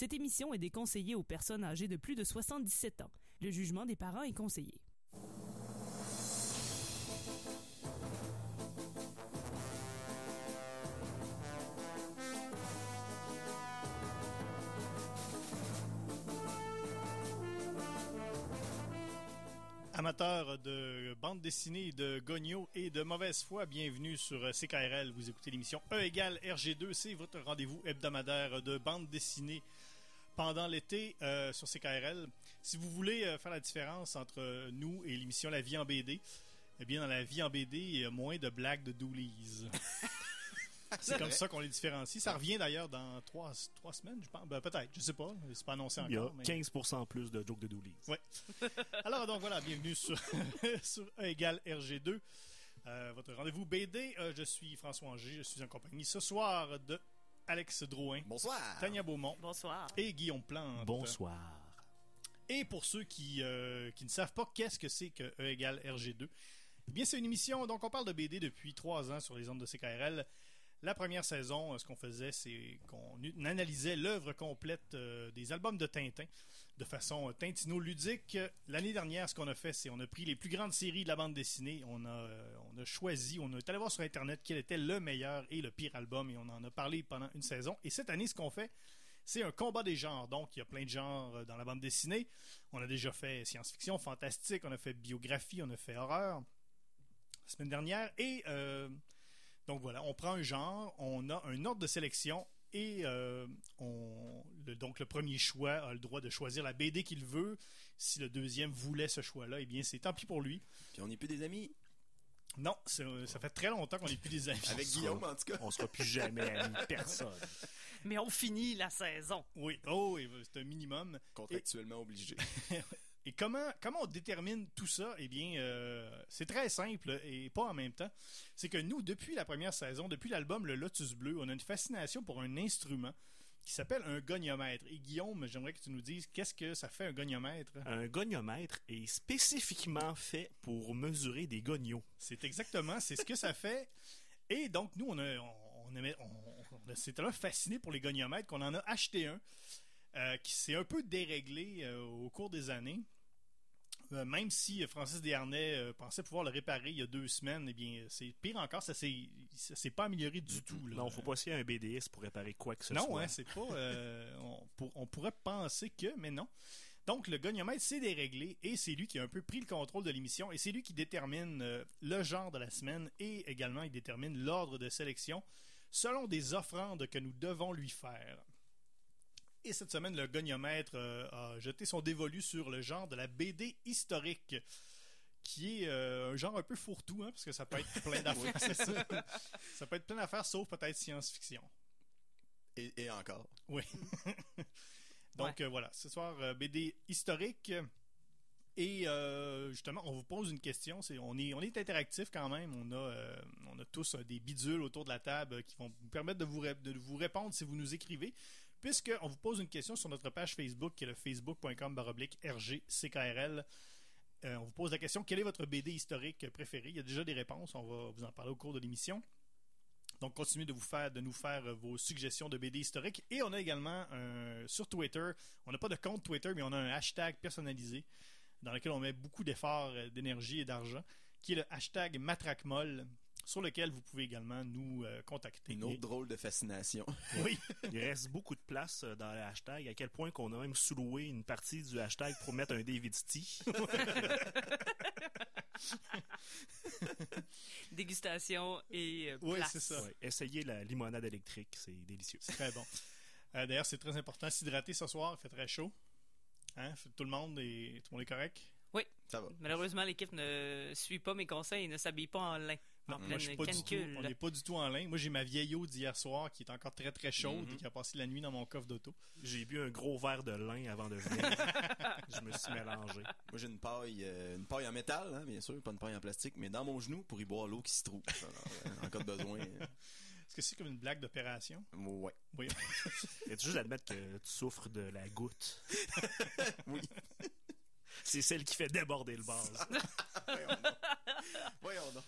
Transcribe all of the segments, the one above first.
Cette émission est déconseillée aux personnes âgées de plus de 77 ans. Le jugement des parents est conseillé. Amateurs de bande dessinée, de gogno et de mauvaise foi, bienvenue sur CKRL. Vous écoutez l'émission E égale RG2. C'est votre rendez-vous hebdomadaire de bande dessinée pendant l'été euh, sur CKRL. Si vous voulez euh, faire la différence entre nous et l'émission La vie en BD, eh bien, dans la vie en BD, il y a moins de blagues de doolies. C'est comme ça qu'on les différencie. Ça revient d'ailleurs dans trois, trois semaines, je pense. Ben, peut-être, je sais pas. C'est pas annoncé Il y a encore. mais- 15% plus de jokes de doolies. Ouais. Alors donc voilà, bienvenue sur, sur E égale RG2, euh, votre rendez-vous BD. Euh, je suis François Anger, je suis en compagnie ce soir de Alex Drouin, Bonsoir. Tania Beaumont Bonsoir. et Guillaume Plante. Bonsoir. Et pour ceux qui, euh, qui ne savent pas qu'est-ce que c'est que E égale RG2, eh bien c'est une émission, donc on parle de BD depuis trois ans sur les ondes de CKRL. La première saison, euh, ce qu'on faisait, c'est qu'on analysait l'œuvre complète euh, des albums de Tintin de façon euh, tintino-ludique. L'année dernière, ce qu'on a fait, c'est on a pris les plus grandes séries de la bande dessinée, on a, euh, on a choisi, on est allé voir sur Internet quel était le meilleur et le pire album, et on en a parlé pendant une saison. Et cette année, ce qu'on fait, c'est un combat des genres. Donc, il y a plein de genres euh, dans la bande dessinée. On a déjà fait science-fiction, fantastique, on a fait biographie, on a fait horreur la semaine dernière. Et donc voilà, on prend un genre, on a un ordre de sélection et on, le, donc le premier choix a le droit de choisir la BD qu'il veut. Si le deuxième voulait ce choix-là, eh bien c'est tant pis pour lui. Puis on n'est plus des amis. Non, ça fait très longtemps qu'on n'est plus des amis. Avec Guillaume, en tout cas. On sera plus jamais amis, personne. Mais on finit la saison. Oui, oh, c'est un minimum. Contractuellement obligé. Et comment, comment on détermine tout ça? Eh bien, euh, c'est très simple et pas en même temps. C'est que nous, depuis la première saison, depuis l'album Le Lotus Bleu, on a une fascination pour un instrument qui s'appelle un goniomètre. Et Guillaume, j'aimerais que tu nous dises qu'est-ce que ça fait un goniomètre? Un goniomètre est spécifiquement fait pour mesurer des gognos. C'est exactement, c'est ce que ça fait. Et donc, nous, on a, on, aimait- on, on a- c'est tellement fasciné pour les goniomètres qu'on en a acheté un euh, qui s'est un peu déréglé euh, au cours des années. Euh, même si Francis Desharnais euh, pensait pouvoir le réparer il y a deux semaines, eh bien, c'est pire encore, ça s'est, s'est pas amélioré du tout. Là. Non, faut pas essayer un BDS pour réparer quoi que ce Non, soit. hein, c'est pas. euh, on, pour- on pourrait penser que, mais non. Donc, le goniomètre s'est déréglé et c'est lui qui a un peu pris le contrôle de l'émission et c'est lui qui détermine euh, le genre de la semaine et également il détermine l'ordre de sélection selon des offrandes que nous devons lui faire. Et cette semaine, le goniomètre euh, a jeté son dévolu sur le genre de la BD historique qui est euh, un genre un peu fourre-tout, hein, parce que ça peut être plein d'affaires, c'est ça. Ça peut être plein d'affaires, sauf peut-être science-fiction. Et, et encore. Oui. Donc euh, voilà, ce soir, euh, BD historique. Et euh, justement, on vous pose une question. C'est, on, est, on est interactif quand même. On a, euh, on a tous euh, des bidules autour de la table euh, qui vont vous permettre de vous, ré- de vous répondre si vous nous écrivez. Puisqu'on vous pose une question sur notre page Facebook, qui est le facebook.com RGCKRL. Euh, on vous pose la question quelle est votre BD historique préférée Il y a déjà des réponses. On va vous en parler au cours de l'émission. Donc, continuez de vous faire, de nous faire euh, vos suggestions de BD historiques. Et on a également sur Twitter, on n'a pas de compte Twitter, mais on a un hashtag personnalisé dans lequel on met beaucoup d'efforts, euh, d'énergie et d'argent, qui est le hashtag MatraqueMolle, sur lequel vous pouvez également nous euh, contacter. Une autre drôle de fascination. Oui, Il reste beaucoup de place euh, dans le hashtag, à quel point qu'on a même sous-loué une partie du hashtag pour mettre un David Stee. Dégustation et euh, Oui, place. c'est ça. Ouais, essayez la limonade électrique, c'est délicieux. c'est très bon. Euh, D'ailleurs, c'est très important de s'hydrater ce soir. Il fait très chaud. Hein? Tout le monde est, tout le monde est correct? Oui. Ça va. Malheureusement, l'équipe ne suit pas mes conseils et ne s'habille pas en lin. En moi, je suis pas du tout. On n'est pas du tout en lin. Moi, j'ai ma vieille eau d'hier soir qui est encore très très chaude Mhm. et qui a passé la nuit dans mon coffre d'auto. J'ai bu un gros verre de lin avant de venir. Je me suis mélangé. Moi, j'ai une paille, euh, une paille en métal, hein, bien sûr, pas une paille en plastique, mais dans mon genou pour y boire l'eau qui se trouve. Alors, euh, en cas de besoin. euh, Est-ce que c'est comme une blague d'opération? ouais. Oui. Et tu juste admettre que tu souffres de la goutte. Oui. C'est celle qui fait déborder le vase. Voyons donc. Voyons donc.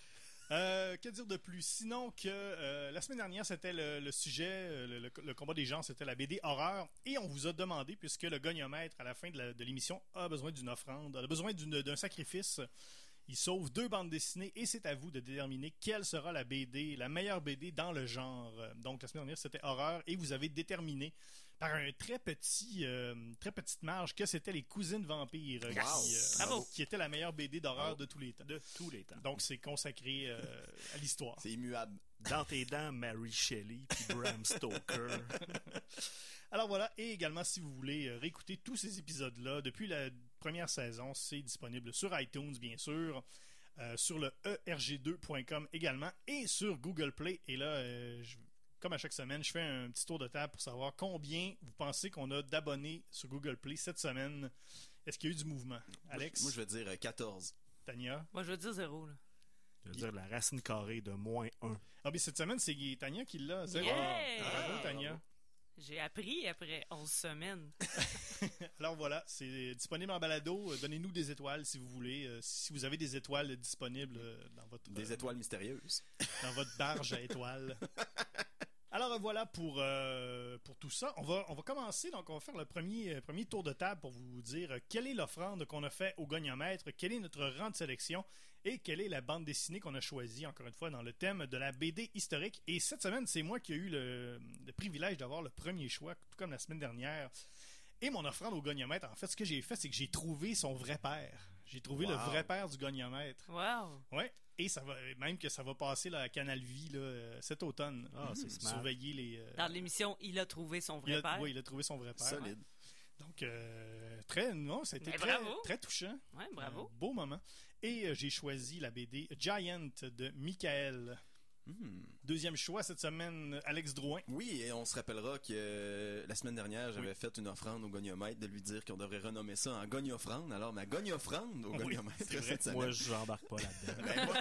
Euh, que dire de plus? Sinon que euh, la semaine dernière, c'était le, sujet, euh, le, combat des gens, c'était la BD horreur. Et on vous a demandé, puisque le goniomètre, à la fin de l'émission, a besoin d'une offrande, a besoin d'un sacrifice. Il sauve deux bandes dessinées et c'est à vous de déterminer quelle sera la BD, la meilleure BD dans le genre. Donc la semaine dernière, c'était horreur et vous avez déterminé par un très petit, euh, très petite marge que c'était les cousines vampires Wow. qui, euh, Bravo. qui était la meilleure BD d'horreur de tous les temps. De tous les temps. Donc c'est consacré euh, à l'histoire. C'est immuable. Dans tes dents, Mary Shelley puis Bram Stoker. Alors voilà, et également si vous voulez réécouter tous ces épisodes-là depuis la première saison, c'est disponible sur iTunes bien sûr, euh, sur le erg2.com également et sur Google Play. Et là, euh, je- comme à chaque semaine, je fais un petit tour de table pour savoir combien vous pensez qu'on a d'abonnés sur Google Play cette semaine. Est-ce qu'il y a eu du mouvement? Alex, Moi, je vais dire euh, 14. Tania? Moi, je veux dire zéro. Là. Je veux dire la racine carrée de moins 1. Ah bien cette semaine, c'est Tania qui l'a. zéro. Yeah! Bravo Tania. J'ai appris après 11 semaines. Alors voilà, c'est disponible en balado. Euh, Donnez-nous des étoiles si vous voulez. Euh, si vous avez des étoiles disponibles euh, dans votre Des euh, étoiles mystérieuses. dans votre barge à étoiles. Alors voilà pour euh, pour tout ça. On va on va commencer donc on va faire le premier euh, premier tour de table pour vous dire quelle est l'offrande qu'on a fait au goniomètre, quel est notre rang de sélection? Et quelle est la bande dessinée qu'on a choisie encore une fois dans le thème de la BD historique? Et cette semaine, c'est moi qui ai eu le, le privilège d'avoir le premier choix, tout comme la semaine dernière. Et mon offrande au goniomètre, en fait, ce que j'ai fait, c'est que j'ai trouvé son vrai père. J'ai trouvé le vrai père du goniomètre. Wow! Ouais. Et ça va même que ça va passer là, à Canal Vie là, euh, cet automne. Ah, c'est smart. Surveiller les. euh, Dans l'émission, il a trouvé son vrai a, père. oui, il a trouvé son vrai père. Solide. Donc euh, très non, ça a été Mais très, bravo. très touchant. Ouais, bravo. Un beau moment. Et euh, j'ai choisi la BD Giant de Michael. Hmm. Deuxième choix cette semaine, Alex Drouin. Oui, et on se rappellera que euh, la semaine dernière, j'avais Oui. fait une offrande au goniomètre de lui dire qu'on devrait renommer ça en gogne-offrande. Alors, ma gogne-offrande au Oui, c'est vrai. cette semaine. Moi, j'embarque pas là-dedans. Ben, moi,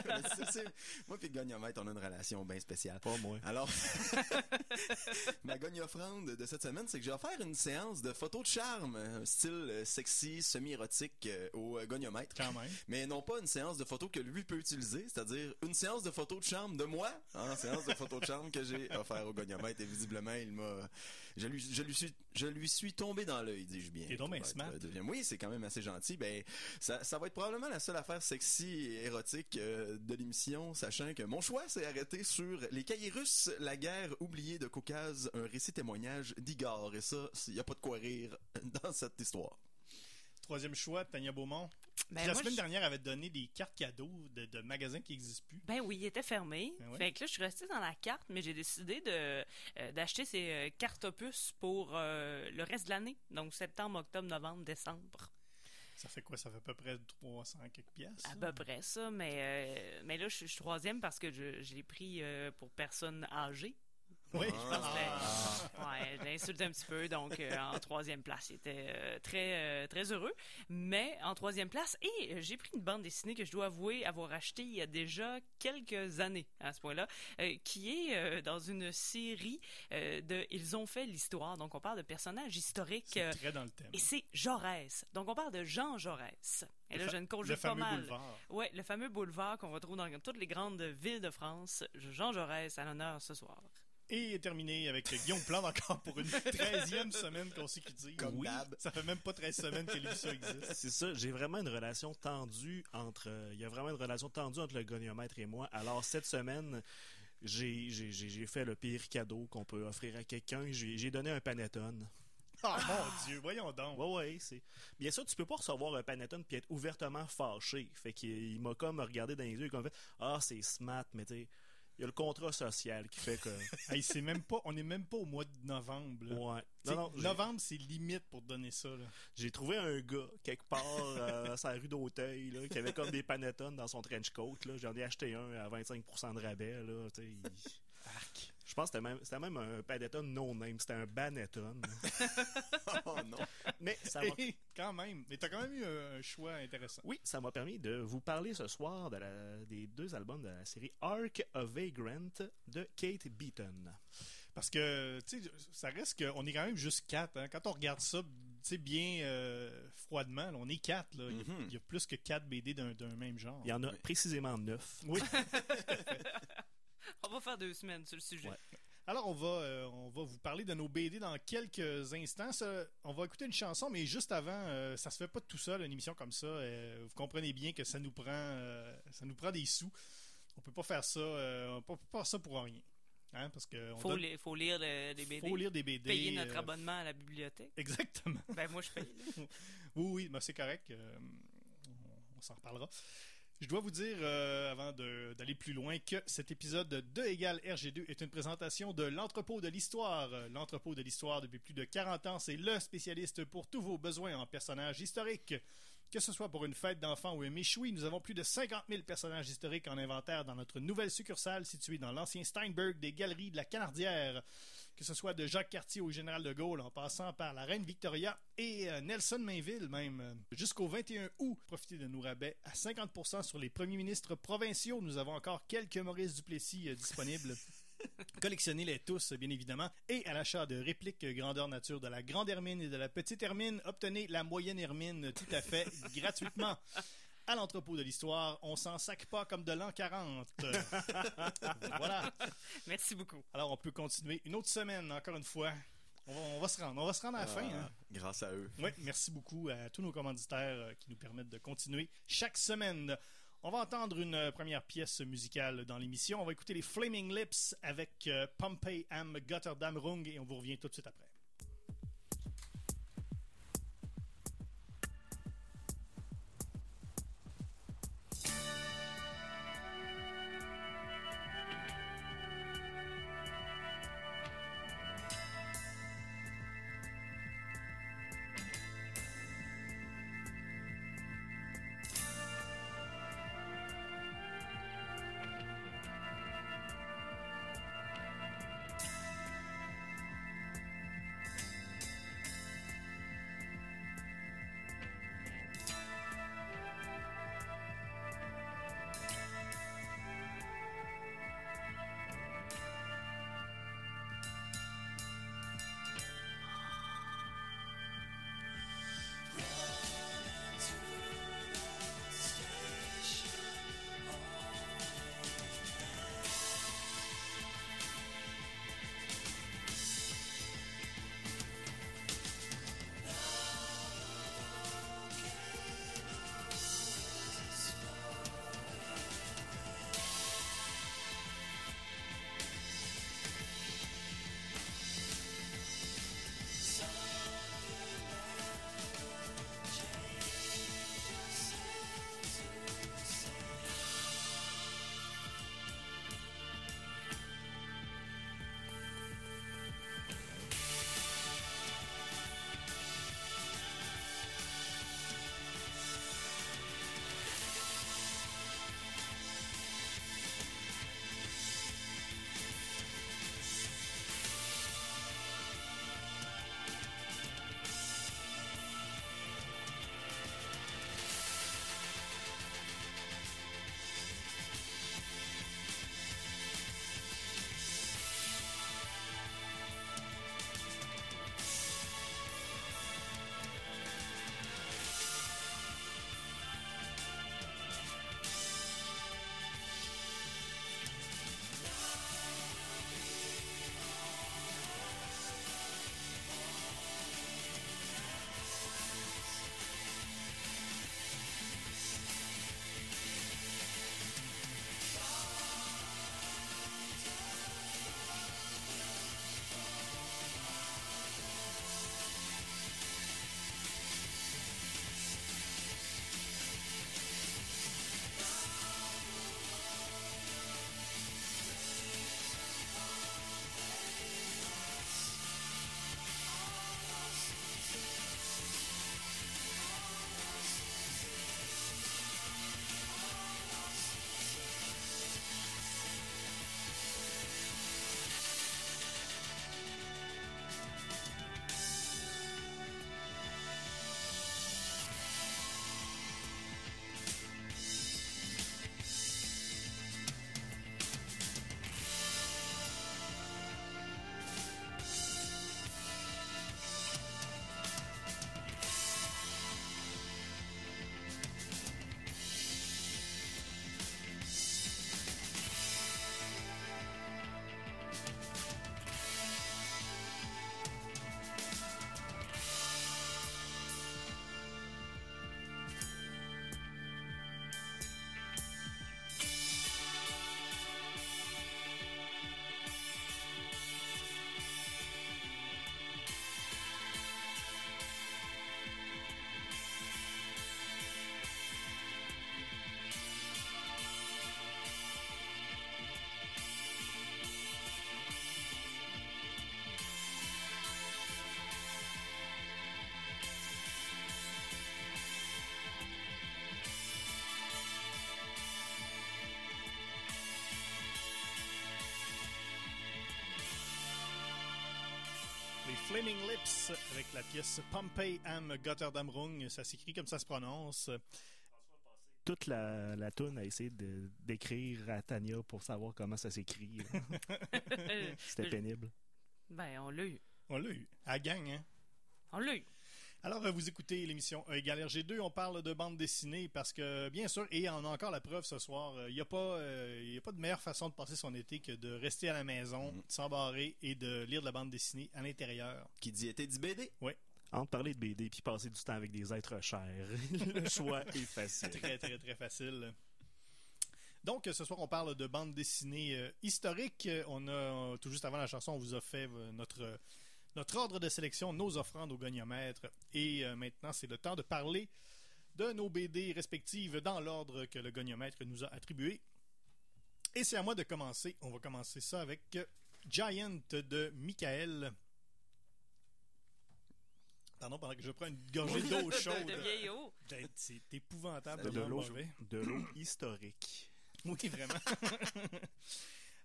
moi puis le goniomètre, on a une relation bien spéciale. Pas moi. Alors, ma gogne-offrande de cette semaine, c'est que j'ai offert une séance de photos de charme, un style euh, sexy, semi-érotique euh, au goniomètre. Quand même. Mais non pas une séance de photos que lui peut utiliser, c'est-à-dire une séance de photos de charme de moi, hein, séance de photos de charme que j'ai offert au goniomètre et visiblement il m'a, je lui, je lui suis, je lui suis tombé dans l'œil, dis-je bien. Est donc bien smart. euh. Oui, c'est quand même assez gentil. Ben, ça, ça va être probablement la seule affaire sexy et érotique euh, de l'émission, sachant que mon choix s'est arrêté sur les cahiers russes, la guerre oubliée de Caucase, un récit témoignage d'Igor. Et ça, il y a pas de quoi rire dans cette histoire. Troisième choix, Tania Beaumont. Ben, la moi, semaine je- dernière avait donné des cartes cadeaux de, de magasins qui n'existent plus. Ben oui, il était fermé. Ben ouais. Fait que là, je suis restée dans la carte, mais j'ai décidé de euh, d'acheter ces euh, cartes opus pour euh, le reste de l'année. Donc septembre, octobre, novembre, décembre. Ça fait quoi? Ça fait à peu près 300 quelques pièces. À peu près ça. Mais, mais là, je suis troisième parce que je, je l'ai pris pour personnes âgées. Oui, Je pense que ouais, je l'insulte un petit peu. Donc, euh, en troisième place, il était euh, très, euh, très heureux. Mais en troisième place, et j'ai pris une bande dessinée que je dois avouer avoir achetée il y a déjà quelques années à ce point-là, qui est dans une série de Ils ont fait l'histoire. Donc, on parle de personnages historiques. c'est très dans le thème. et c'est Jaurès. Donc, on parle de Jean Jaurès. Et Le là, je ne le conjugue pas fameux mal. boulevard. Oui, le fameux boulevard qu'on retrouve dans toutes les grandes villes de France. Jean Jaurès à l'honneur ce soir. Et terminé avec Guillaume Plante encore pour une 13e semaine consécutive. Comme oui, d'hab. ça fait même pas 13 semaines que l'émission existe. C'est ça, j'ai vraiment une relation tendue entre. euh, Il y a vraiment une relation tendue entre le goniomètre et moi. Alors, cette semaine, j'ai fait le pire cadeau qu'on peut offrir à quelqu'un. J'ai donné un panettone. Oh mon Dieu, voyons donc. Ouais, ouais, c'est. Bien sûr, tu peux pas recevoir un panettone puis être ouvertement fâché. Fait qu'il il m'a comme regardé dans les yeux et comme fait Ah, c'est smart, mais tu y a le contrat social qui fait que. Hey, c'est même pas, on est même pas au mois de novembre. là. Ouais. Non, non, novembre, c'est limite pour donner ça. J'ai trouvé un gars quelque part euh, sur la rue d'Auteuil là, qui avait comme des panettones dans son trench coat. Là. J'en ai acheté un à 25% de rabais. Là, il- Je pense que c'était même, c'était même un panettone no name, c'était un banettone. oh non. Mais ça m'a quand même. Mais t'as quand même eu un, un choix intéressant. Oui, ça m'a permis de vous parler ce soir de la- des deux albums de la série Arc of Vagrant de Kate Beaton. Parce que, tu sais, ça reste qu'on est quand même juste quatre. hein. Quand on regarde ça, tu sais, bien euh, froidement, là, on est quatre. Là. Il, y a, il y a plus que quatre BD d'un d'un même genre. Il y en a Oui. précisément neuf. Oui. On va faire deux semaines sur le sujet. Ouais. Alors, on va, euh, on va vous parler de nos BD dans quelques instants. Ça, on va écouter une chanson, mais juste avant, euh, ça se fait pas tout seul, une émission comme ça. Euh, vous comprenez bien que ça nous prend, euh, ça nous prend des sous. On peut pas faire ça, on peut pas faire ça pour rien. Hein, parce que on Faut, donne- li- faut lire des BD. faut lire des BD. Payer notre abonnement à la bibliothèque. Exactement. Ben, moi, je paye. Oui, oui, mais c'est correct. on on s'en reparlera. Je dois vous dire, euh, avant d'aller plus loin, que cet épisode de égale RG2 est une présentation de l'entrepôt de l'histoire. L'entrepôt de l'histoire, depuis plus de 40 ans, c'est le spécialiste pour tous vos besoins en personnages historiques. Que ce soit pour une fête d'enfants ou un méchoui, nous avons plus de 50 000 personnages historiques en inventaire dans notre nouvelle succursale située dans l'ancien Steinberg des Galeries de la Canardière. Que ce soit de Jacques Cartier au Général de Gaulle, en passant par la Reine Victoria et euh, Nelson Mainville même. Jusqu'au 21 août, profitez de nos rabais à 50% sur les premiers ministres provinciaux. Nous avons encore quelques Maurice Duplessis euh, disponibles. Collectionnez-les tous, bien évidemment. Et à l'achat de répliques grandeur nature de la grande hermine et de la petite hermine, obtenez la moyenne hermine tout à fait gratuitement. À l'entrepôt de l'histoire, on s'en sac pas comme de l'an 40. voilà. Merci beaucoup. Alors, on peut continuer une autre semaine, encore une fois. On va, on va se rendre. On va se rendre à la fin. Ah, hein. Grâce à eux. Oui, merci beaucoup à tous nos commanditaires euh, qui nous permettent de continuer chaque semaine. On va entendre une euh, première pièce musicale dans l'émission. On va écouter les Flaming Lips avec euh, Pompey am Gotterdam Rung et on vous revient tout de suite après. Flaming Lips avec la pièce Pompey am Gotterdamrung. Ça s'écrit comme ça se prononce. Toute la, la toune a essayé de- d'écrire à Tania pour savoir comment ça s'écrit. C'était pénible. ben, on l'a eu. On l'a eu. À gang, hein? On l'a eu. Alors, euh, vous écoutez l'émission E égale RG2. On parle de bande dessinée parce que, bien sûr, et on a encore la preuve ce soir, euh, il n'y a, pas, euh, il y a pas de meilleure façon de passer son été que de rester à la maison, Mhm. s'embarrer et de lire de la bande dessinée à l'intérieur. Qui dit été dit BD. Entre parler de BD puis passer du temps avec des êtres chers, le choix est facile. Très, très, très facile. Donc, ce soir, on parle de bande dessinée euh, historique. On a, tout juste avant la chanson, on vous a fait euh, notre, euh, notre ordre de sélection, nos offrandes au goniomètre. Et euh, maintenant, c'est le temps de parler de nos BD respectives dans l'ordre que le goniomètre nous a attribué. Et c'est à moi de commencer. On va commencer ça avec euh, Giant de Michael. Pardon, pendant que je prends une gorgée d'eau chaude. De vieille eau. Putain, C'est épouvantable. De l'eau historique. Oui, vraiment.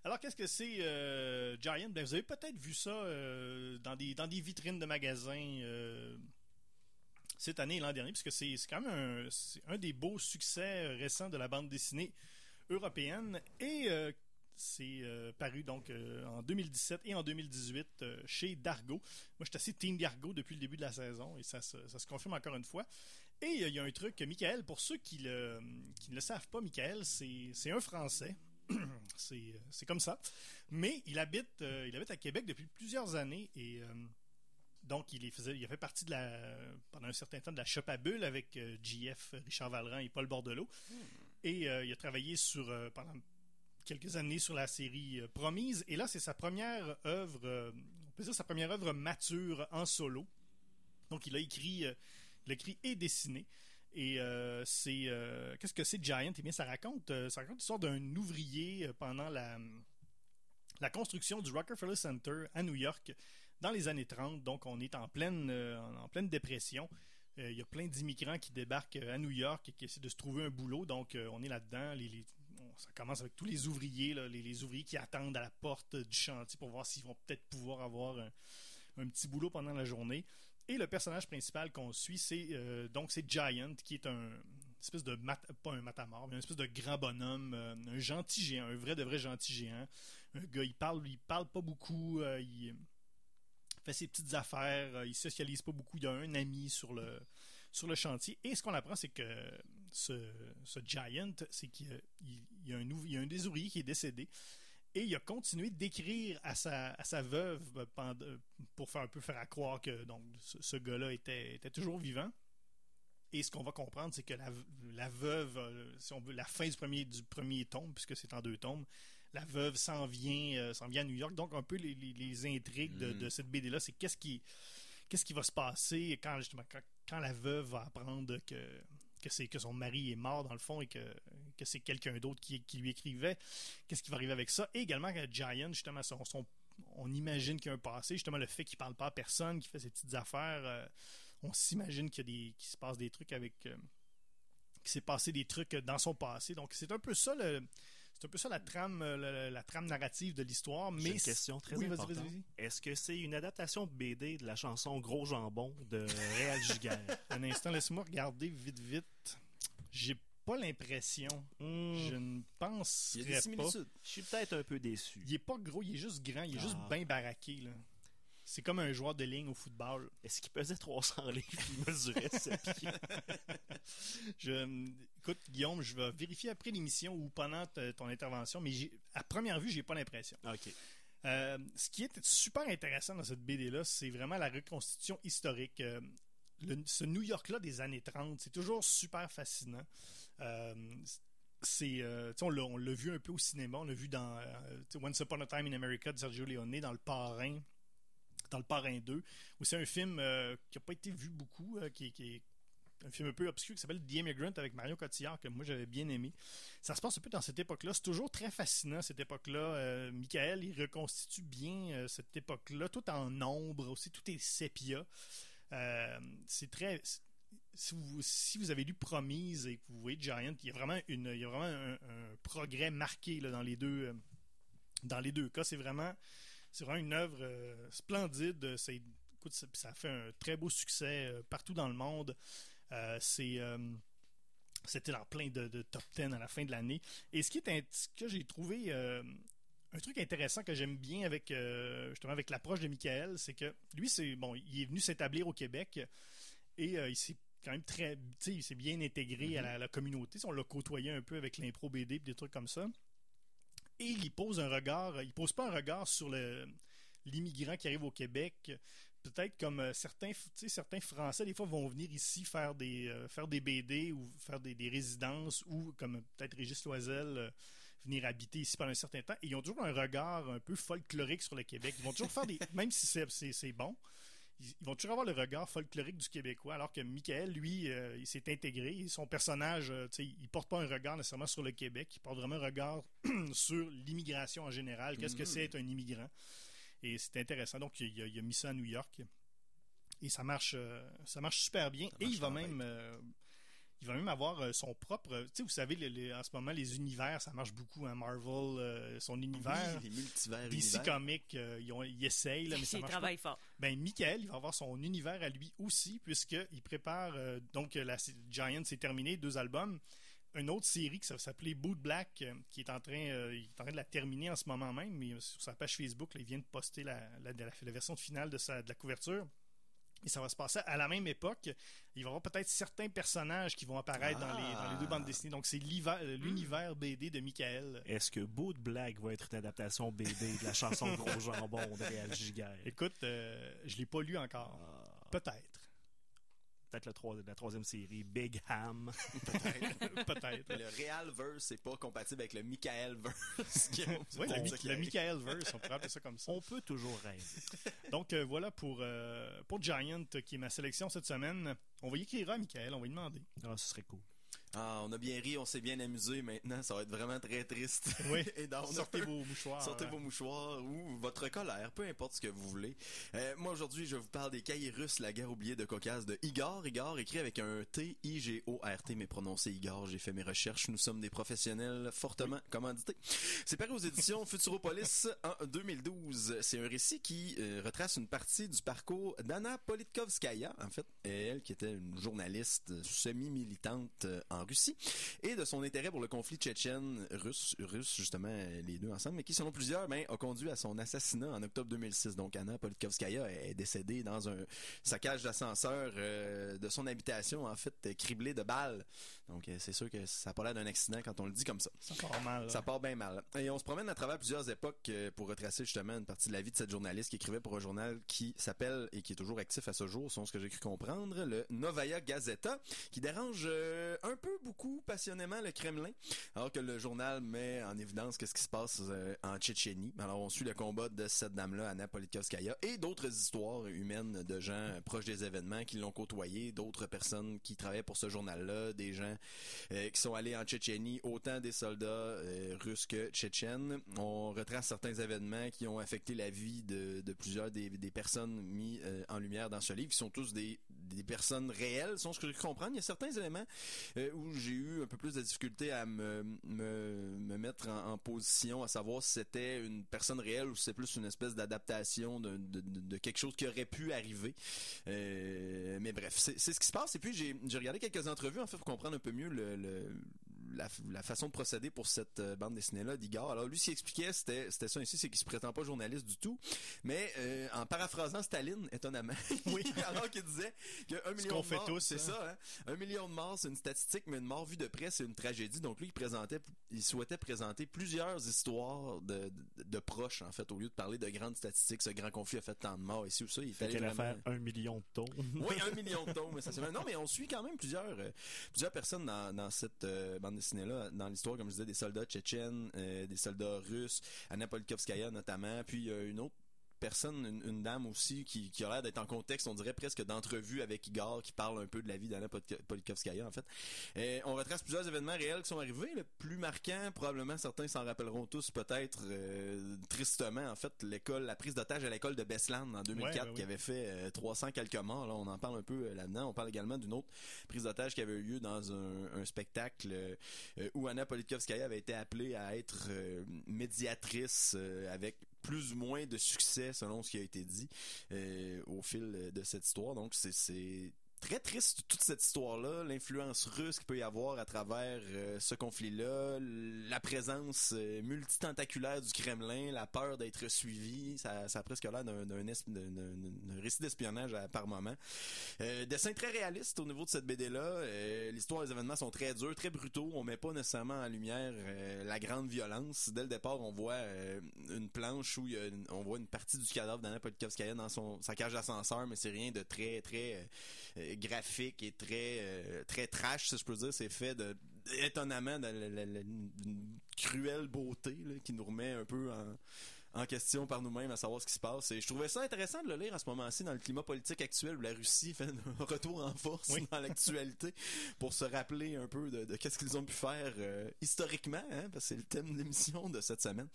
Alors, qu'est-ce que c'est euh, Giant? Ben, vous avez peut-être vu ça euh, dans, des, dans des vitrines de magasins euh, cette année et l'an dernier, puisque c'est quand même un, des beaux succès récents de la bande dessinée européenne. Et c'est paru donc en 2017 et en 2018 euh, chez Dargo. Moi, je suis assez Team Dargo depuis le début de la saison et ça, se- confirme encore une fois. Et il y a un truc Michael, pour ceux qui, le, qui ne le savent pas, Michael, c'est un Français. c'est c'est comme ça. Mais il habite, euh, il habite à Québec depuis plusieurs années et euh, donc il, faisait, il a fait partie de la, pendant un certain temps de la Shop à Bulle avec euh, JF, Richard Valran et Paul Bordelot. Et euh, il a travaillé sur, euh, pendant quelques années sur la série euh, Promise. Et là, c'est sa première œuvre, euh, on peut dire sa première œuvre mature en solo. Donc il a écrit, euh, il a écrit et dessiné. Et euh, c'est euh, qu'est-ce que c'est Giant? Eh bien, ça raconte, euh, ça raconte l'histoire d'un ouvrier pendant la la construction du Rockefeller Center à New York dans les années 30. Donc, on est en pleine en pleine dépression. Il y a plein d'immigrants qui débarquent à New York et qui essaient de se trouver un boulot. Donc, on est là-dedans. Ça commence avec tous les ouvriers, les, les ouvriers qui attendent à la porte du chantier pour voir s'ils vont peut-être pouvoir avoir un, un petit boulot pendant la journée. Et le personnage principal qu'on suit, c'est euh, donc c'est Giant, qui est un espèce de pas un matamor, mais un espèce de grand bonhomme, euh, un gentil géant, un vrai de vrai gentil géant. Un gars, il parle, il parle pas beaucoup, euh, il fait ses petites affaires, il socialise pas beaucoup. Il a un ami sur le sur le chantier. Et ce qu'on apprend, c'est que ce, Giant, c'est qu'il y y a un des ouvriers qui est décédé. Et il a continué d'écrire à sa, à sa veuve euh, euh, pour faire un peu faire à croire que donc, ce, ce gars-là était, était toujours vivant. Et ce qu'on va comprendre, c'est que la, la veuve, euh, si on veut, la fin du premier, du premier tome, puisque c'est en deux tomes, la veuve s'en vient, euh, s'en vient à New York. Donc, un peu les, les- les intrigues de, de cette BD-là, c'est qu'est-ce qui, qu'est-ce qui va se passer quand, justement, quand, quand la veuve va apprendre que, que, c'est, que son mari est mort, dans le fond, et que, c'est quelqu'un d'autre qui, lui écrivait. Qu'est-ce qui va arriver avec ça? Et également, que Giant, justement, on imagine qu'il y a un passé, justement, le fait qu'il parle pas à personne, qu'il fait ses petites affaires. euh, on s'imagine qu'il, y a des, qu'il se passe des trucs avec. euh, qu'il s'est passé des trucs dans son passé. Donc, c'est un peu ça le. C'est un peu ça la trame, euh, la, la trame narrative de l'histoire. Mais une question très Oui, importante. Est-ce que c'est une adaptation BD de la chanson Gros Jambon de Réal Giguère? Un instant, laisse-moi regarder vite, vite. J'ai pas l'impression. Hmm, Je ne Il y a penserais des pas. similitudes. je suis peut-être un peu déçu. Il est pas gros, il est juste grand, il est juste Ah. bien baraqué. Là. C'est comme un joueur de ligne au football. Est-ce qu'il pesait 300 livres et il mesurait 7 pieds? Je, écoute, Guillaume, je vais vérifier après l'émission ou pendant ton intervention, mais à première vue, j'ai pas l'impression. OK. Euh, ce qui est super intéressant dans cette BD-là, c'est vraiment la reconstitution historique. Euh, le- ce New York-là des années 30, c'est toujours super fascinant. Euh, c'est, euh, on l'a vu un peu au cinéma, on l'a vu dans euh, Once Upon a Time in America de Sergio Leone, dans Le Parrain, dans Le Parrain 2, où c'est un film euh, qui n'a pas été vu beaucoup, euh, qui, est un film un peu obscur qui s'appelle The Immigrant avec Mario Cotillard, que moi j'avais bien aimé. Ça se passe un peu dans cette époque-là. C'est toujours très fascinant, cette époque-là. Euh, Michael, il reconstitue bien cette époque-là, tout en ombre aussi, tout est sépia. C'est très. Si vous, si vous avez lu Promise et que vous voyez Giant, il y a vraiment, une, il y a vraiment un, un progrès marqué là, dans, les deux, dans les deux cas. C'est vraiment, c'est vraiment une œuvre euh, splendide. C'est écoute, ça, ça a fait un très beau succès euh, partout dans le monde. Euh, c'est euh, c'était dans plein de, de top 10 à la fin de l'année. Et ce qui est ce que j'ai trouvé euh, un truc intéressant que j'aime bien avec euh, justement avec l'approche de Michael, c'est que lui c'est bon, il est venu s'établir au Québec et euh, il s'est quand même très il s'est bien intégré à la, la communauté. On l'a côtoyé un peu avec l'impro BD et des trucs comme ça. Et il pose un regard, il pose pas un regard sur l'immigrant qui arrive au Québec, peut-être comme euh, certains, certains Français, des fois, vont venir ici faire des, euh, faire des BD ou faire des, résidences ou, comme peut-être Régis Loisel, euh, venir habiter ici pendant un certain temps. Et ils ont toujours un regard un peu folklorique sur le Québec. Ils vont toujours faire des. Même si c'est bon, ils, ils vont toujours avoir le regard folklorique du Québécois, alors que Michael, lui, euh, il s'est intégré. Son personnage, euh, il porte pas un regard nécessairement sur le Québec, il porte vraiment un regard sur l'immigration en général. Qu'est-ce que c'est être un immigrant? Et c'est intéressant. Donc, il a, il a mis ça à New York. Et ça marche, euh, ça marche super bien. Et il va même, il va même avoir euh, son propre. Tu sais, vous savez, les- les- en ce moment, les univers, ça marche beaucoup. Hein, Marvel, euh, son univers. Oui, les multivers DC univers. Comics, euh, ils, ont- ils essayent, là, mais ça Il marche pas. travaille fort. Ben, Michael, il va avoir son univers à lui aussi, puisqu'il prépare. euh, donc, la Giant, c'est terminé, deux albums. Une autre série qui s'appelait Boot Black, euh, qui est en train, euh, il est en train de la terminer en ce moment même, mais sur sa page Facebook, là, il vient de poster la, la- la- la version finale de, sa, de la couverture. Et ça va se passer à la même époque. Il va y avoir peut-être certains personnages qui vont apparaître dans, les, dans les deux bandes dessinées. Donc, c'est euh, l'univers BD de Michael. Est-ce que Bout de Blague va être une adaptation BD de la chanson Gros Jambon de Réal Giguère? Écoute, euh, je l'ai pas lu encore. Ah, Peut-être. Peut-être la, troi- la troisième série, Big Ham. Peut-être. Le Realverse n'est pas compatible avec le Michaelverse. qui est- Oui, c'est le, Mi- le. Michael Verse, on pourrait appeler ça comme ça. On peut toujours rêver. Donc euh, voilà pour, euh, pour Giant, qui est ma sélection cette semaine. On va y écrire à Michael, on va lui demander. Ah, ce serait cool. Ah, on a bien ri, on s'est bien amusé. Maintenant, ça va être vraiment très triste. Oui. Et. Sortez vos mouchoirs. Sortez vos mouchoirs ou votre colère, peu importe ce que vous voulez. Euh, moi, aujourd'hui, je vous parle des cahiers russes, la guerre oubliée de Caucase de Igor. Igor, écrit avec un T, I-G-O-R-T, mais prononcé Igor. J'ai fait mes recherches. Nous sommes des professionnels fortement commandités. C'est paru aux éditions Futuropolis en 2012. C'est un récit qui euh, retrace une partie du parcours d'Anna Politkovskaya, en fait, elle qui était une journaliste semi-militante euh, en Russie, et de son intérêt pour le conflit tchétchène russe, russe justement les deux ensemble, mais qui selon plusieurs ben, a conduit à son assassinat en octobre 2006. Donc Anna Politkovskaya est décédée dans un saccage d'ascenseur euh, de son habitation, en fait, euh, criblé de balles. Donc euh, c'est sûr que ça n'a pas l'air d'un accident quand on le dit comme ça. Ça part mal. là. Ça part bien mal. Et on se promène à travers plusieurs époques euh, pour retracer justement une partie de la vie de cette journaliste qui écrivait pour un journal qui s'appelle et qui est toujours actif à ce jour, selon ce que j'ai cru comprendre, le Novaya Gazeta, qui dérange euh, un peu beaucoup passionnément le Kremlin, alors que le journal met en évidence qu'est-ce qui se passe euh, en Tchétchénie. Alors on suit le combat de cette dame-là, Anna Politkovskaya, et d'autres histoires humaines de gens proches des événements qui l'ont côtoyé, d'autres personnes qui travaillaient pour ce journal-là, des gens euh, qui sont allés en Tchétchénie, autant des soldats euh, russes que tchétchènes. On retrace certains événements qui ont affecté la vie de, plusieurs des, des personnes mis euh, en lumière dans ce livre, qui sont tous des, des personnes réelles, sont ce que je comprends? Il y a certains éléments euh, où j'ai eu un peu plus de difficulté à me, me, me mettre en, position, à savoir si c'était une personne réelle ou si c'est plus une espèce d'adaptation de, de, quelque chose qui aurait pu arriver. Euh, mais bref, c'est ce qui se passe. Et puis j'ai regardé quelques entrevues en fait pour comprendre un peu mieux le- la, la façon de procéder pour cette euh, bande dessinée là d'Igor. Alors lui, ce qu'il expliquait, c'était c'était ça ici, c'est qu'il se prétend pas journaliste du tout, mais euh, en paraphrasant Staline, étonnamment, oui, alors qu'il disait qu'un million qu'on de fait morts, tous, c'est hein. ça, hein? un million de morts, c'est une statistique, mais une mort vue de près, c'est une tragédie. Donc lui, il présentait, il souhaitait présenter plusieurs histoires de, de, de proches en fait, au lieu de parler de grandes statistiques. Ce grand conflit a fait tant de morts ici ou ça. Il a vraiment- fait un million de tons. oui, un million de tomes, essentiellement. Non, mais on suit quand même plusieurs, euh, plusieurs personnes dans, dans cette euh, bande dessinée-là, dans l'histoire, comme je disais, des soldats tchétchènes, euh, des soldats russes, Anna Politkovskaya notamment, puis il y a une autre personne, une, une dame aussi, qui, qui a l'air d'être en contexte, on dirait presque d'entrevue avec Igor, qui parle un peu de la vie d'Anna Politko- Politkovskaya, en fait. Et on retrace plusieurs événements réels qui sont arrivés. Le plus marquant, probablement, certains s'en rappelleront tous, peut-être, euh, tristement, en fait, l'école, la prise d'otage à l'école de Beslan en 2004, Ouais, ouais, qui avait fait euh, 300 quelques morts. Là, on en parle un peu euh, là-dedans. On parle également d'une autre prise d'otage qui avait eu lieu dans un, un spectacle euh, euh, où Anna Politkovskaya avait été appelée à être euh, médiatrice euh, avec plus ou moins de succès selon ce qui a été dit euh, au fil de cette histoire. Donc c'est c'est très triste toute cette histoire-là, l'influence russe qu'il peut y avoir à travers euh, ce conflit-là, la présence euh, multitentaculaire du Kremlin, la peur d'être suivi, ça, a presque l'air d'un, récit d'espionnage à- par moment. Euh, dessin très réaliste au niveau de cette BD-là. Euh, l'histoire des événements sont très durs, très brutaux. On met pas nécessairement en lumière euh, la grande violence. Dès le départ, on voit euh, une planche où on voit une partie du cadavre d'Anna Politkovskaya dans son sa cage d'ascenseur, mais c'est rien de très très euh, euh, graphique et très euh, très trash, si je peux dire. C'est fait de étonnamment de la- la- la- une cruelle beauté qui nous remet un peu en en question par nous-mêmes à savoir ce qui se passe. Et je trouvais ça intéressant de le lire à ce moment-ci dans le climat politique actuel où la Russie fait un retour en force Oui. dans l'actualité pour se rappeler un peu de, de qu'est-ce qu'ils ont pu faire euh, historiquement, hein, parce que c'est le thème de l'émission de cette semaine.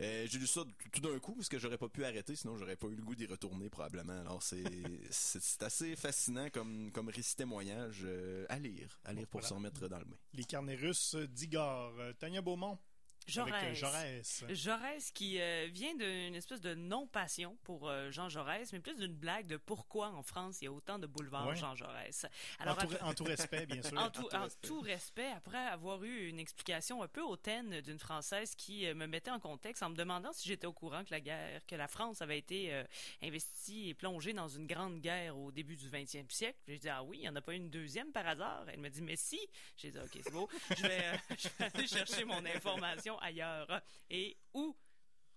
Euh, J'ai lu ça tout, d'un coup parce que j'aurais pas pu arrêter, sinon j'aurais pas eu le goût d'y retourner probablement. Alors c'est assez fascinant comme comme récit témoignage euh, à lire, à lire pour Voilà. se remettre dans le bain. Les carnets russes d'Igor. Tania Beaumont. Avec euh, Jaurès. Jaurès. Jaurès qui euh, vient d'une espèce de non-passion pour euh, Jean Jaurès, mais plus d'une blague de pourquoi en France il y a autant de boulevards Ouais. Jean Jaurès. En tout, en tout respect, bien sûr. en tout, tout en respect. tout respect, après avoir eu une explication un peu hautaine d'une Française qui euh, me mettait en contexte en me demandant si j'étais au courant que la guerre, que la France avait été investie et plongée dans une grande guerre au début du 20e siècle. J'ai dit, ah oui, il n'y en a pas une deuxième par hasard? Elle me dit, mais si. J'ai dit, ok, c'est beau. Je vais, je vais aller chercher mon information ailleurs. Et où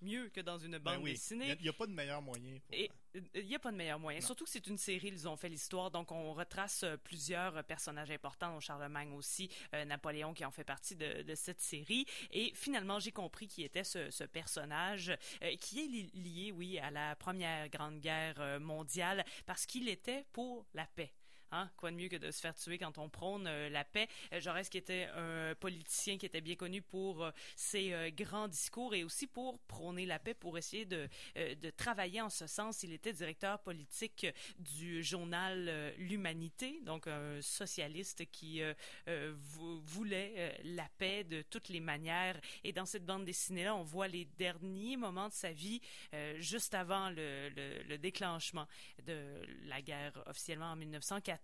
mieux que dans une Ben bande oui. dessinée? Il n'y a, pas de meilleur moyen. pour- Et il n'y a pas de meilleur moyen. Non. Surtout que c'est une série, ils ont fait l'histoire, donc on retrace euh, plusieurs euh, personnages importants, dont Charlemagne aussi, euh, Napoléon qui en fait partie de, de cette série. Et finalement, j'ai compris qui était ce, ce personnage, euh, qui est li- lié, oui, à la première grande guerre euh, mondiale, parce qu'il était pour la paix. Hein? Quoi de mieux que de se faire tuer quand on prône euh, la paix? Euh, Jaurès qui était un politicien qui était bien connu pour euh, ses grands discours et aussi pour prôner la paix, pour essayer de, de travailler en ce sens. Il était directeur politique du journal L'Humanité, donc un socialiste qui vou- voulait la paix de toutes les manières. Et dans cette bande dessinée-là, on voit les derniers moments de sa vie juste avant le, le- le déclenchement de la guerre officiellement en 1914.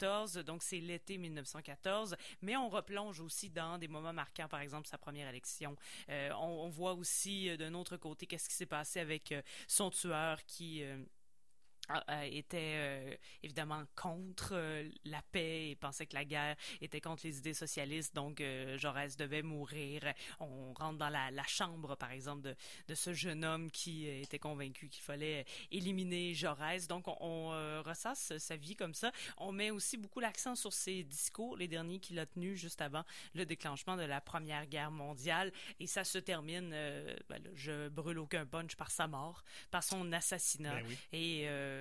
Donc c'est l'été 1914, mais on replonge aussi dans des moments marquants, par exemple sa première élection. Euh, on, on voit aussi euh, d'un autre côté qu'est-ce qui s'est passé avec euh, son tueur qui était euh, évidemment contre euh, la paix et pensait que la guerre était contre les idées socialistes, donc euh, Jaurès devait mourir. On rentre dans la, la chambre, par exemple, de, de ce jeune homme qui euh, était convaincu qu'il fallait éliminer Jaurès. Donc on, on, euh, ressasse sa vie comme ça. On met aussi beaucoup l'accent sur ses discours, les derniers qu'il a tenus juste avant le déclenchement de la Première Guerre mondiale. Et ça se termine, euh, ben là, je brûle aucun punch par sa mort, par son assassinat. Ben oui. Et euh,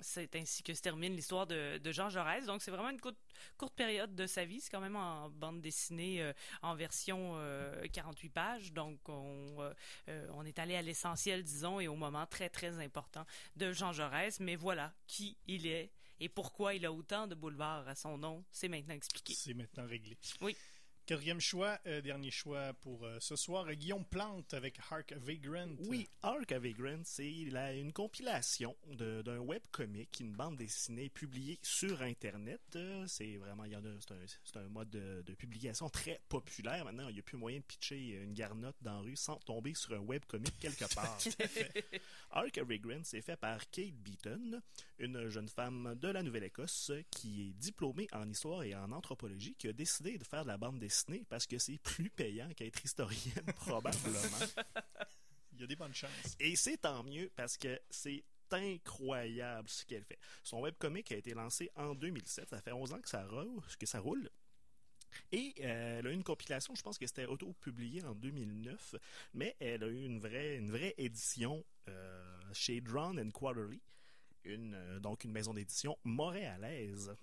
c'est ainsi que se termine l'histoire de, de Jean Jaurès. Donc c'est vraiment une courte, courte période de sa vie. C'est quand même en bande dessinée euh, en version euh, 48 pages. Donc on, euh, euh, on est allé à l'essentiel, disons, et au moment très très important de Jean Jaurès. Mais voilà qui il est et pourquoi il a autant de boulevards à son nom. C'est maintenant expliqué. C'est maintenant réglé. Oui. Quatrième choix, euh, dernier choix pour euh, ce soir, Guillaume Plante avec Hark Vagrant. Oui, of Vagrant, c'est une compilation d'un webcomic, une bande dessinée publiée sur Internet. Euh, C'est vraiment, il y en a, c'est un, un mode de, de publication très populaire. Maintenant, il n'y a plus moyen de pitcher une garnotte dans la rue sans tomber sur un webcomic quelque part. Of Vagrant, c'est fait par Kate Beaton, une jeune femme de la Nouvelle-Écosse qui est diplômée en histoire et en anthropologie, qui a décidé de faire de la bande dessinée parce que c'est plus payant qu'être historienne, probablement. Il y a des bonnes chances. Et c'est tant mieux parce que c'est incroyable ce qu'elle fait. Son webcomic a été lancé en 2007. Ça fait 11 ans que ça roule. Que ça roule. Et euh, elle a eu une compilation, je pense que c'était auto-publié en 2009, mais elle a eu une vraie, une vraie édition euh, chez Drawn and Quarterly, une, euh, donc une maison d'édition montréalaise.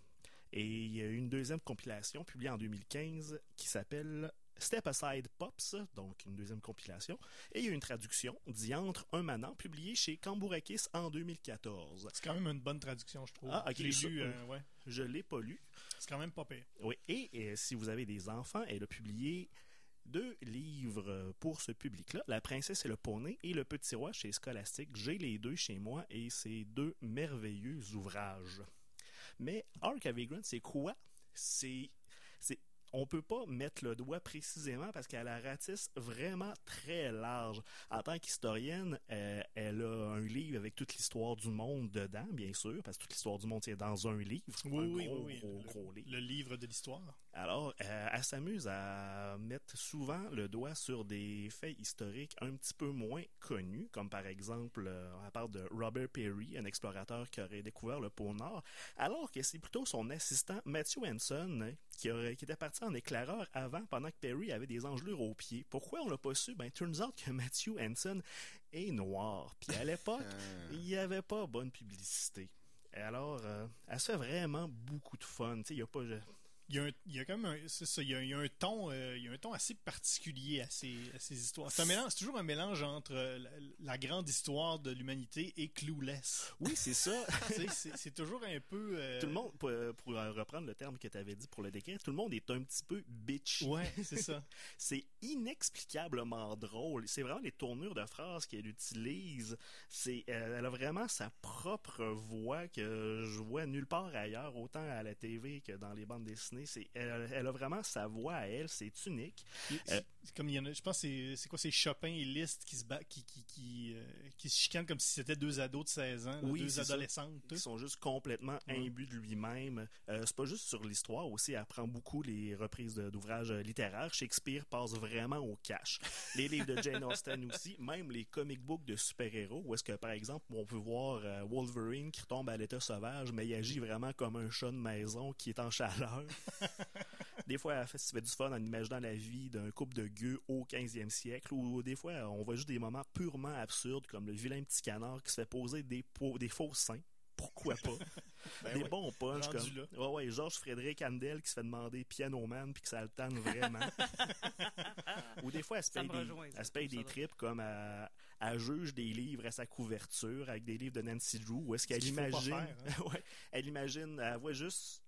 Et il y a une deuxième compilation publiée en 2015 qui s'appelle Step Aside Pops, donc une deuxième compilation. Et il y a une traduction, Diantre un manant, publiée chez Cambourakis en 2014. C'est quand même une bonne traduction, je trouve. Ah, ok, Je l'ai lu, euh, euh, ouais. Je l'ai pas lu. C'est quand même pas pire. Oui, et, euh, si vous avez des enfants, elle a publié deux livres pour ce public-là, La princesse et le poney et Le petit roi chez Scholastic. J'ai les deux chez moi et c'est deux merveilleux ouvrages. Mais of Vagrant, c'est quoi? C'est on peut pas mettre le doigt précisément parce qu'elle a ratisse vraiment très large. En tant qu'historienne, euh, elle a un livre avec toute l'histoire du monde dedans, bien sûr, parce que toute l'histoire du monde est dans un livre. Oui, un oui, gros, oui, gros, le, gros livre. le livre de l'histoire. Alors, euh, elle s'amuse à mettre souvent le doigt sur des faits historiques un petit peu moins connus, comme par exemple, euh, elle parle de Robert Perry, un explorateur qui aurait découvert le pôle Nord, alors que c'est plutôt son assistant Matthew Henson hein, qui, aurait, qui était parti en éclaireur avant, pendant que Perry avait des engelures aux pieds. Pourquoi on l'a pas su? Ben, turns out que Matthew Henson est noir. Puis à l'époque, il n'y avait pas bonne publicité. Et alors, euh, elle se fait vraiment beaucoup de fun. Tu sais, il n'y a pas... Il y, a un, il y a quand même un, ça, il y a, il y a un ton, euh, il y a un ton assez particulier à ces, à ces histoires. C'est un mélange, c'est toujours un mélange entre euh, la, la grande histoire de l'humanité et Clueless. Oui, c'est ça. C'est, c'est toujours un peu. euh, Tout le monde, pour, pour reprendre le terme que tu avais dit pour le décrire, tout le monde est un petit peu bitch. Ouais, c'est ça. C'est inexplicablement drôle. C'est vraiment les tournures de phrases qu'elle utilise. C'est, euh, elle a vraiment sa propre voix que je vois nulle part ailleurs, autant à la TV que dans les bandes dessinées. C'est, elle, elle a vraiment sa voix à elle. C'est unique. C'est comme il y en a, je pense que c'est, c'est quoi, c'est Chopin et Liszt qui se qui, qui, qui, euh, qui se chicanent comme si c'était deux ados de 16 ans, là, Oui, deux adolescentes. Ils sont juste complètement Ouais. imbus de lui-même. Euh, c'est pas juste sur l'histoire aussi, elle prend beaucoup les reprises de- d'ouvrages euh, littéraires. Shakespeare passe vraiment au cash. Les livres de Jane Austen aussi, même les comic books de super-héros, où est-ce que, par exemple, on peut voir euh, Wolverine qui retombe à l'état sauvage, mais il agit vraiment comme un chat de maison qui est en chaleur. Des fois, fait, ça fait du fun en imaginant la vie d'un couple de gueux au 15e siècle, ou des fois, on voit juste des moments purement absurdes, comme le vilain petit canard qui se fait poser des, faux seins. Pourquoi pas? Ben des bons punch Rendu comme ouais ouais Georges Frédéric Handel qui se fait demander Piano Man puis que ça tanne vraiment ou des fois elle se paye des, rejoint, elle se paye des trips comme à, à juge des livres à sa couverture avec des livres de Nancy Drew où est-ce qu'elle imagine faire, hein. ouais, elle imagine elle voit juste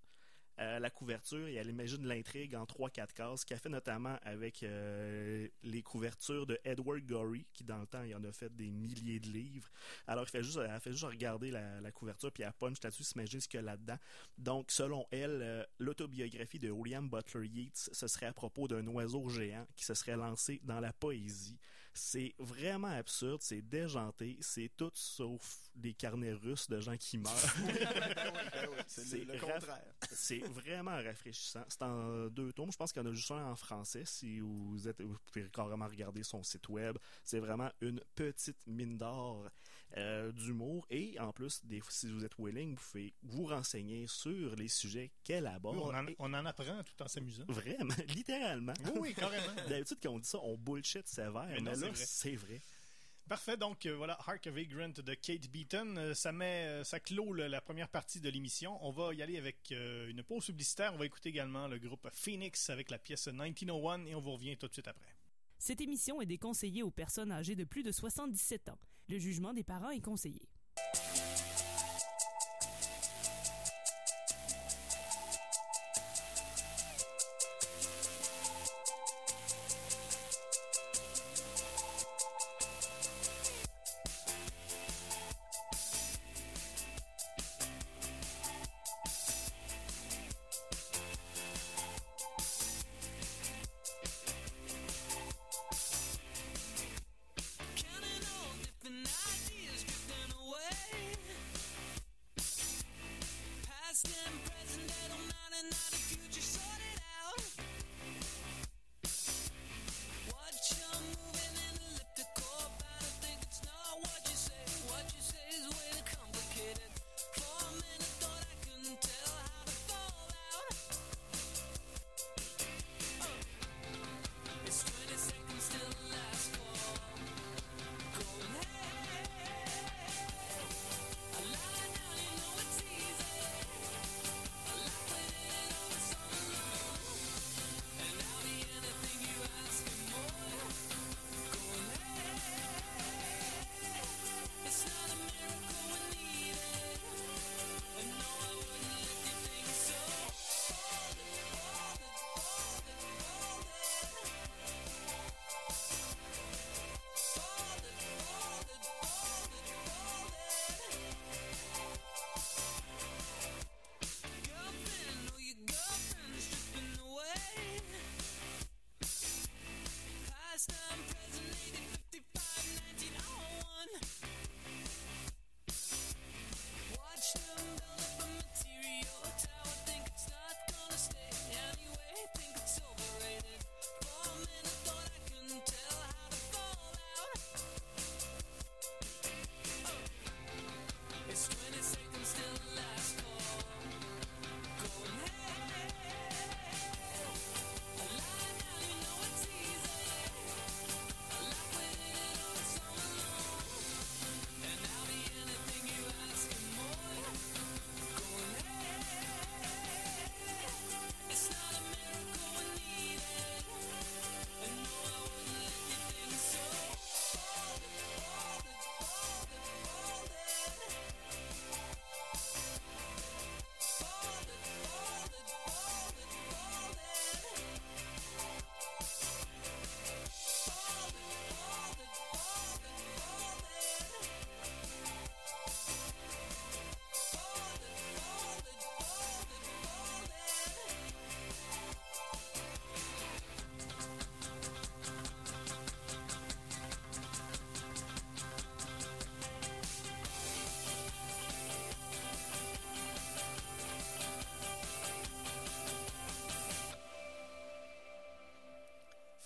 euh, la couverture et elle imagine l'intrigue en 3-4 cases qu'elle fait notamment avec euh, les couvertures de Edward Gorey qui dans le temps il en a fait des milliers de livres. Alors elle fait juste, fait juste regarder la, couverture puis elle punch là-dessus s'imaginer ce qu'il y a là-dedans. Donc selon elle euh, l'autobiographie de William Butler Yeats ce serait à propos d'un oiseau géant qui se serait lancé dans la poésie c'est vraiment absurde, c'est déjanté, c'est tout sauf des carnets russes de gens qui meurent. Ben ben oui, c'est le, le contraire. c'est vraiment rafraîchissant. C'est en deux tomes. Je pense qu'il y en a juste un en français. Si vous êtes, vous pouvez carrément regarder son site web. C'est vraiment une petite mine d'or euh, d'humour. Et en plus, des, si vous êtes willing, vous pouvez vous renseigner sur les sujets qu'elle aborde. Oui, on, en, Et on en apprend tout en s'amusant. Vraiment, littéralement. Oui, oui, carrément. D'habitude, quand on dit ça, on bullshit sévère. Mais Mais, non, là, c'est vrai. c'est vrai. Parfait, donc euh, voilà, Hark of Vagrant de Kate Beaton. Euh, ça met, euh, ça clôt le- la première partie de l'émission. On va y aller avec euh, une pause publicitaire. On va écouter également le groupe Phoenix avec la pièce 1901 et on vous revient tout de suite après. Cette émission est déconseillée aux personnes âgées de plus de 77 ans. Le jugement des parents est conseillé.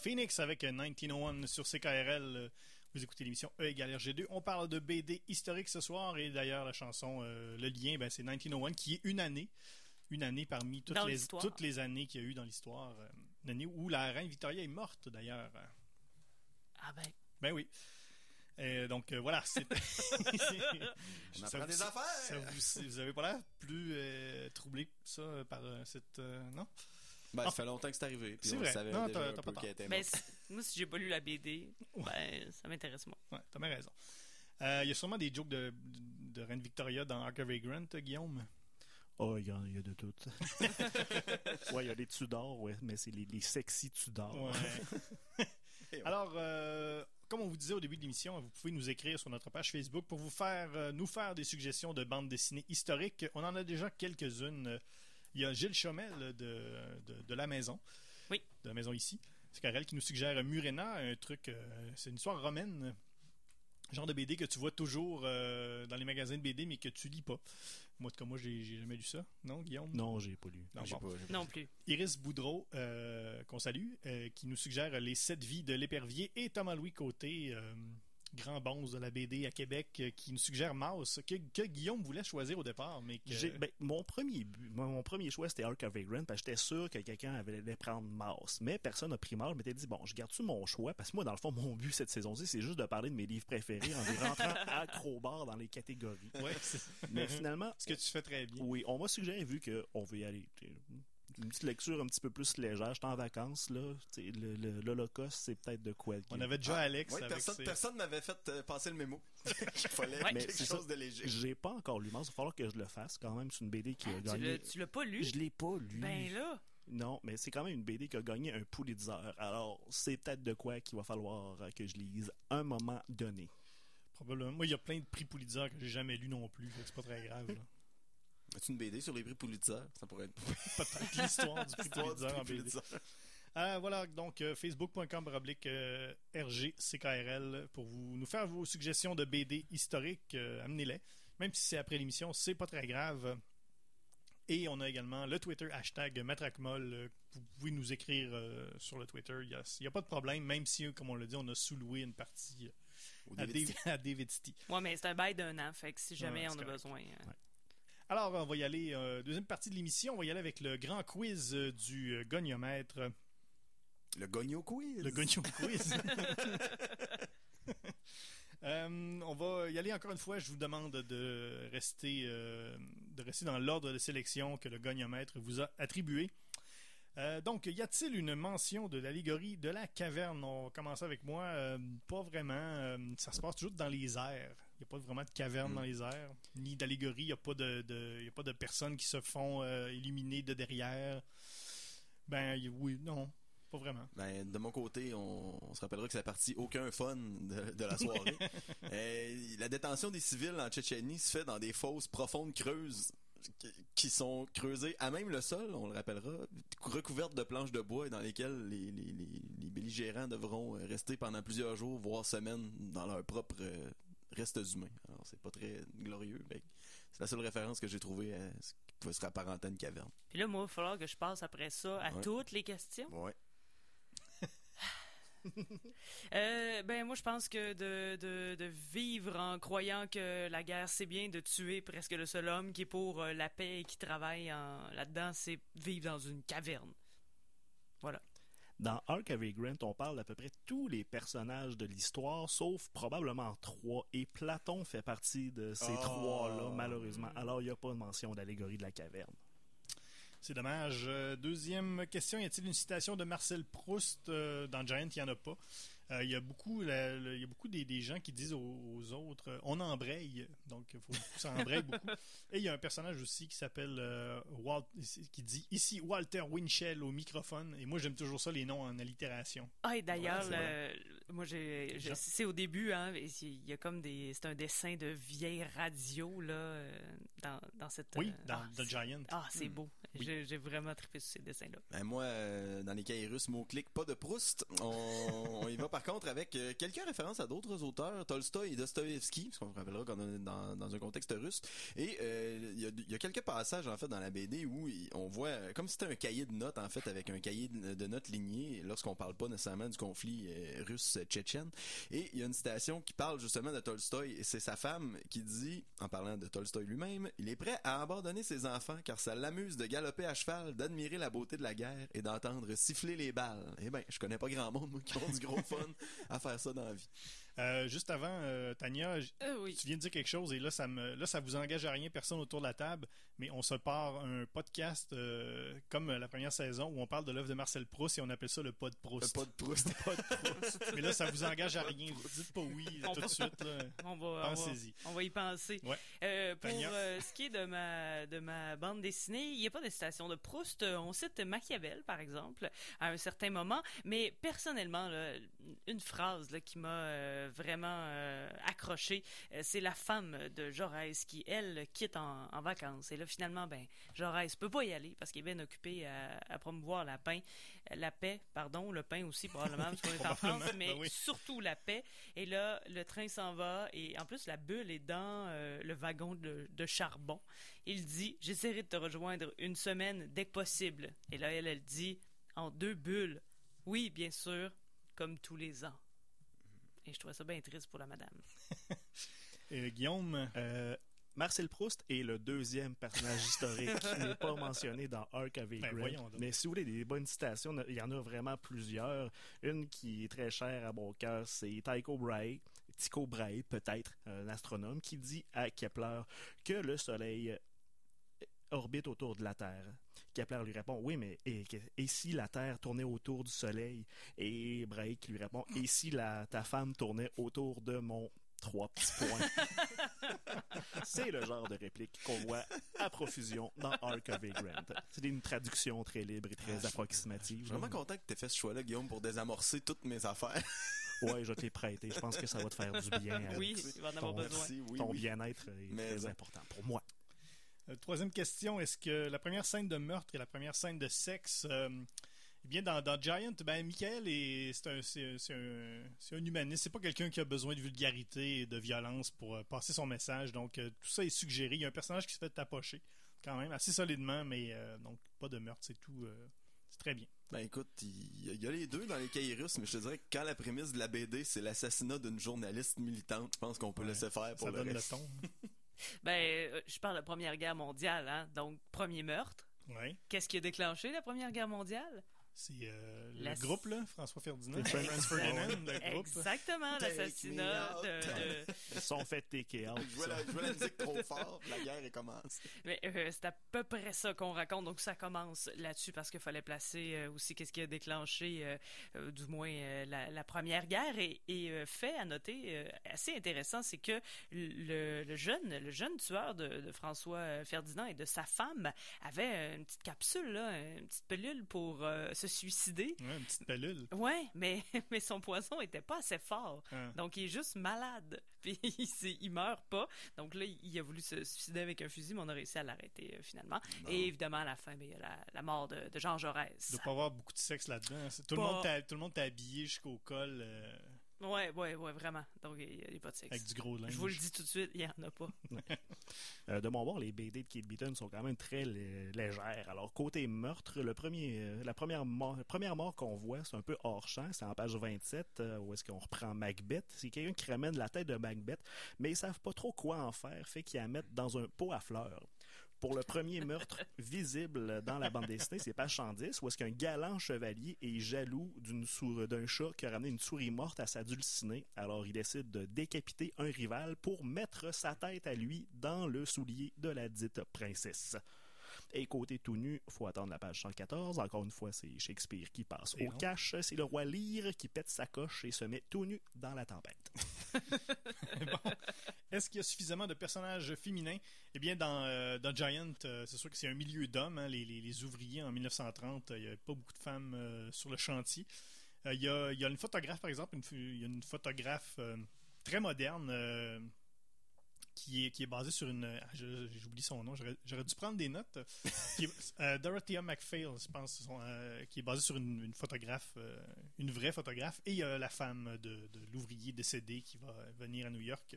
Phoenix avec 1901 sur CKRL. Vous écoutez l'émission E égale RG2. On parle de BD historique ce soir et d'ailleurs la chanson, euh, le lien, ben, c'est 1901 qui est une année. Une année parmi toutes, Dans les, toutes les années qu'il y a eu dans l'histoire. euh, Une année où la reine Victoria est morte d'ailleurs. Ah ben, Ben oui. Euh, donc euh, voilà, c'est. On apprend vous- des affaires! ça vous, vous avez pas l'air plus euh, troublé ça euh, par euh, cette euh, non? Ben, Ah. ça fait longtemps que c'est arrivé. Puis C'est on vrai. savait Non, déjà t'as- un t'as peu qu'elle était ben, moi, si j'ai pas lu la BD, ben, ça m'intéresse moins. Ouais, t'as bien raison. Euh, Il y a sûrement des jokes de, de Reine Victoria dans Ark of Vagrant, Guillaume? Oh, il y, y a de tout. ouais, il y a les Tudors, ouais, mais c'est les, les sexy Tudors. Ouais. Alors, euh, comme on vous disait au début de l'émission, vous pouvez nous écrire sur notre page Facebook pour vous faire, euh, nous faire des suggestions de bandes dessinées historiques. On en a déjà quelques-unes. Il y a Gilles Chomel de, de, de La Maison. Oui. De La Maison ici. C'est Karel qui nous suggère Murena, un truc, euh, c'est une histoire romaine. Genre de BD que tu vois toujours euh, dans les magasins de BD, mais que tu lis pas. Moi, en tout cas, moi, j'ai j'ai jamais lu ça. Non, Guillaume? Non, j'ai pas lu. Non, J'ai bon. pas- j'ai pas- Non plus. Iris Boudreau, euh, qu'on salue, euh, qui nous suggère Les sept vies de l'épervier, et Thomas-Louis Côté, euh, grand bonze de la BD à Québec, euh, qui nous suggère Mouse, que, que Guillaume voulait choisir au départ, mais que... Ben, mon premier but, mon, mon premier choix c'était Ark of Vagrant parce que j'étais sûr que quelqu'un avait allait prendre Mouse. Mais personne n'a pris Mouse. Je m'étais dit bon, je garde-tu mon choix? Parce que moi dans le fond mon but cette saison-ci c'est juste de parler de mes livres préférés en les rentrant acrobar dans les catégories. Ouais, Mais finalement, ce que tu fais très bien. oui, on m'a suggéré vu qu'on veut y aller. Une petite lecture un petit peu plus légère. J'étais en vacances là. T'sais, le- le- L'Holocauste c'est peut-être de quoi. On avait déjà Ah, Alex ouais, avec personne, ses- personne m'avait fait euh, passer le mémo. Il fallait Ouais. Quelque chose ça. de léger. J'ai pas encore lu. Il va falloir que je le fasse quand même. C'est une BD qui a Ah, tu gagné. l'as- tu l'as pas lu? Je l'ai pas lu. Ben là, Non, mais c'est quand même une BD qui a gagné un Pulitzer. Alors, c'est peut-être de quoi qu'il va falloir euh, que je lise à un moment donné. Probablement. Moi, il y a plein de prix Pulitzer que j'ai jamais lu non plus, c'est pas très grave. là. As-tu une BD sur les prix Pulitzer? Ça pourrait être Peut-être l'histoire du prix Pulitzer en BD. Euh, voilà, donc euh, facebook.com euh, RGCKRL pour vous nous faire vos suggestions de BD historiques, euh, amenez-les. Même si c'est après l'émission, c'est pas très grave. Et on a également le Twitter hashtag Matracmol. euh, Vous pouvez nous écrire euh, sur le Twitter. Il n'y a, il y a pas de problème, même si, euh, comme on l'a dit, on a sous-loué une partie euh, à. Dave- à David City. ouais, mais c'est un bail d'un an, fait que si jamais Ouais, on a correct. besoin. euh, Alors, on va y aller. euh, deuxième partie de l'émission, on va y aller avec le grand quiz euh, du euh, goniomètre. Le Gogno Quiz. Le Gogno Quiz. Euh, on va y aller encore une fois. Je vous demande de rester, de rester dans l'ordre de sélection que le goniomètre vous a attribué. Donc, y a-t-il une mention de l'allégorie de la caverne? On va commencer avec moi. Pas vraiment. Ça se passe toujours dans les airs. Il n'y a pas vraiment de caverne Mm. dans les airs, ni d'allégorie. Il n'y a pas de, de- y a pas de personnes qui se font euh, éliminer de derrière. Ben y- oui, non, pas vraiment. Ben, de mon côté, on, on se rappellera que c'est la partie aucun fun de, de la soirée. Euh, la détention des civils en Tchétchénie se fait dans des fosses profondes creuses qui- sont creusées à même le sol, on le rappellera, recouvertes de planches de bois et dans lesquelles les, les, les, les belligérants devront rester pendant plusieurs jours, voire semaines, dans leurs propres euh, restes humains. Alors, c'est pas très glorieux. mais C'est la seule référence que j'ai trouvée à ce qui pouvait se rapparenter à une caverne. Puis là, moi, il va falloir que je passe après ça à Ouais. toutes les questions. Ouais. Euh, ben, moi, je pense que de, de, de vivre en croyant que la guerre, c'est bien de tuer presque le seul homme qui est pour euh, la paix et qui travaille en- là-dedans, c'est vivre dans une caverne. Dans Ark of Vagrant, on parle d'à peu près tous les personnages de l'histoire, sauf probablement trois. Et Platon fait partie de ces Oh. trois-là, malheureusement. Alors, il n'y a pas de mention d'allégorie de la caverne. C'est dommage. Euh, deuxième question, y a-t-il une citation de Marcel Proust Euh, dans Giant? Il n'y en a pas. Euh, Il y a beaucoup, la- le- il y a beaucoup des, des gens qui disent aux, aux autres euh, on embraye. Donc, il faut ça embraye beaucoup. Et il y a un personnage aussi qui s'appelle euh, Walt, qui dit ici Walter Winchell au microphone. Et moi, j'aime toujours ça, les noms en allitération. Ah, et d'ailleurs, Ouais, moi, j'ai, c'est au début, hein, il y a comme des, c'est un dessin de vieille radio, là, dans, dans cette. Oui, dans ah, The Giant. Ah, c'est Hmm. beau. J'ai j'ai vraiment trippé sur ces dessins-là. Ben moi, euh, dans les cahiers russes, mot-clic, pas de Proust. On, on y va par contre avec euh, quelques références à d'autres auteurs, Tolstoï et Dostoevsky, parce qu'on se rappellera qu'on est dans, dans un contexte russe. Et euh, il y, a, il y a quelques passages en fait dans la BD où on voit comme si c'était un cahier de notes en fait avec un cahier de, de notes ligné lorsqu'on parle pas nécessairement du conflit russe-tchétchène. Et il y a une citation qui parle justement de Tolstoï et c'est sa femme qui dit, en parlant de Tolstoï lui-même, il est prêt à abandonner ses enfants car ça l'amuse de galoper à cheval, d'admirer la beauté de la guerre et d'entendre siffler les balles. Eh ben, je connais pas grand monde moi, qui ont du gros fun à faire ça dans la vie. Euh, juste avant, euh, Tania, Euh, oui. tu viens de dire quelque chose et là, ça me, là, ça vous engage à rien, personne autour de la table, mais on se part un podcast euh, comme la première saison où on parle de l'œuvre de Marcel Proust et on appelle ça le pas de Proust. Pas de Proust. Mais là, ça vous engage à rien. Dites pas oui On tout de suite. Là. On va, on va, Pensez-y. on va y penser. Ouais. Euh, pour euh, ce qui est de ma, de ma bande dessinée, il n'y a pas de citation de Proust. On cite Machiavel, par exemple, à un certain moment. Mais personnellement, là, une phrase là, qui m'a euh, vraiment euh, accroché, euh, c'est la femme de Jaurès qui, elle, quitte en, en vacances. Et là, finalement, ben, Jaurès peut pas y aller parce qu'il est bien occupé à, à promouvoir la paix, la paix, pardon, le pain aussi probablement parce qu'on est en France, mais ben oui. surtout la paix. Et là, le train s'en va et en plus la bulle est dans euh, le wagon de, de charbon. Il dit "J'essaierai de te rejoindre une semaine dès que possible." Et là, elle, elle dit "En deux bulles." Oui, bien sûr, comme tous les ans. Et je trouvais ça bien triste pour la madame. Euh, Guillaume, Euh, Marcel Proust est le deuxième personnage historique qui n'est pas mentionné dans Arc of Ben, Vagrant. voyons donc. Mais si vous voulez des bonnes citations, il y en a vraiment plusieurs. Une qui est très chère à mon cœur, c'est Tycho Brahe, Tycho Brahe peut-être, un astronome, qui dit à Kepler que le Soleil orbite autour de la Terre. Kepler lui répond oui mais et, et si la Terre tournait autour du Soleil? Et Brahe qui lui répond et si la ta femme tournait autour de mon trois petits points? C'est le genre de réplique qu'on voit à profusion dans Arc of Vagrant. C'est une traduction très libre et très Ah, approximative. Je suis vraiment content que tu aies fait ce choix-là, Guillaume, pour désamorcer toutes mes affaires. Ouais, je les prêter. Je pense que ça va te faire du bien. Oui, il va en avoir ton- besoin. Merci, oui, Ton oui. bien-être est Mais très important pour moi. Euh, troisième question, est-ce que la première scène de meurtre et la première scène de sexe, euh, eh bien dans, dans Giant, ben Michael est c'est un, c'est, c'est un, c'est un humaniste, c'est pas quelqu'un qui a besoin de vulgarité et de violence pour euh, passer son message, donc euh, tout ça est suggéré. Il y a un personnage qui se fait tapocher quand même assez solidement, mais euh, donc pas de meurtre, c'est tout, c'est très bien. Ben écoute, il y a les deux dans les russes, mais je te dirais que quand la prémisse de la BD, c'est l'assassinat d'une journaliste militante, je pense qu'on peut Ouais, laisser faire pour Ça le donne le ton. Ben, euh, je parle de la Première Guerre mondiale, hein. Donc, premier meurtre. Ouais. Qu'est-ce qui a déclenché la Première Guerre mondiale? C'est euh, La- le groupe là, François Ferdinand, Franz. Ferdinand, le groupe. Exactement, l'assassinat de, de- Ils sont fait take out. Je jouais la, je jouais la musique trop fort, la guerre est commencée. Mais euh, c'est à peu près ça qu'on raconte. Donc ça commence là-dessus parce qu'il fallait placer euh, aussi qu'est-ce qui a déclenché, euh, euh, du moins euh, la, la première guerre. Et, et euh, fait à noter euh, assez intéressant, c'est que le, le jeune, le jeune tueur de, de François Ferdinand et de sa femme avait une petite capsule, là, une petite pilule pour euh, se suicider. Ouais, une petite pelule. Ouais, mais mais son poison était pas assez fort. Hein. Donc, il est juste malade. Puis, il, il meurt pas. Donc, là, il a voulu se suicider avec un fusil, mais on a réussi à l'arrêter euh, finalement. Et évidemment, à la fin, ben, il y a la, la mort de, de Jean Il Jaurès. doit pas avoir beaucoup de sexe là-dedans. Tout, le Pas- tout le monde t'a habillé jusqu'au col euh, Ouais, ouais, ouais, vraiment. Donc, il n'y a, pas de sexe. avec du gros linge. Je vous le dis tout de suite, il n'y en a pas. Euh, de mon bord, les BD de Kate Beaton sont quand même très lé- légères. Alors, côté meurtre, le premier, euh, la première mort, la première mort qu'on voit, c'est un peu hors champ. C'est en page 27, euh, où est-ce qu'on reprend Macbeth. C'est quelqu'un qui ramène la tête de Macbeth, mais ils savent pas trop quoi en faire, fait qu'ils la mettent dans un pot à fleurs. Pour le premier meurtre visible dans la bande dessinée, c'est page 110, où est-ce qu'un galant chevalier est jaloux d'une d'un chat qui a ramené une souris morte à sa dulcinée. Alors, il décide de décapiter un rival pour mettre sa tête à lui dans le soulier de la dite princesse. Et côté tout nu, faut attendre la page 114. Encore une fois, c'est Shakespeare qui passe Et au non. cash. C'est le roi Lear qui pète sa coche et se met tout nu dans la tempête. Est-ce qu'il y a suffisamment de personnages féminins? Eh bien, dans, euh, dans Giant, euh, c'est sûr que c'est un milieu d'hommes. hein, les, les- les ouvriers en 1930, euh, il n'y avait pas beaucoup de femmes euh, sur le chantier. Euh, Il y, a, y a une photographe, par exemple, il y a une photographe euh, très moderne. Euh, qui est, qui est basé sur une. je- J'oublie son nom, j'aurais dû prendre des notes. Est- euh, Dorothea McPhail, je pense, euh, qui est basé sur une, photographe, euh, une vraie photographe, et il y a la femme de, de l'ouvrier décédé qui va venir à New York.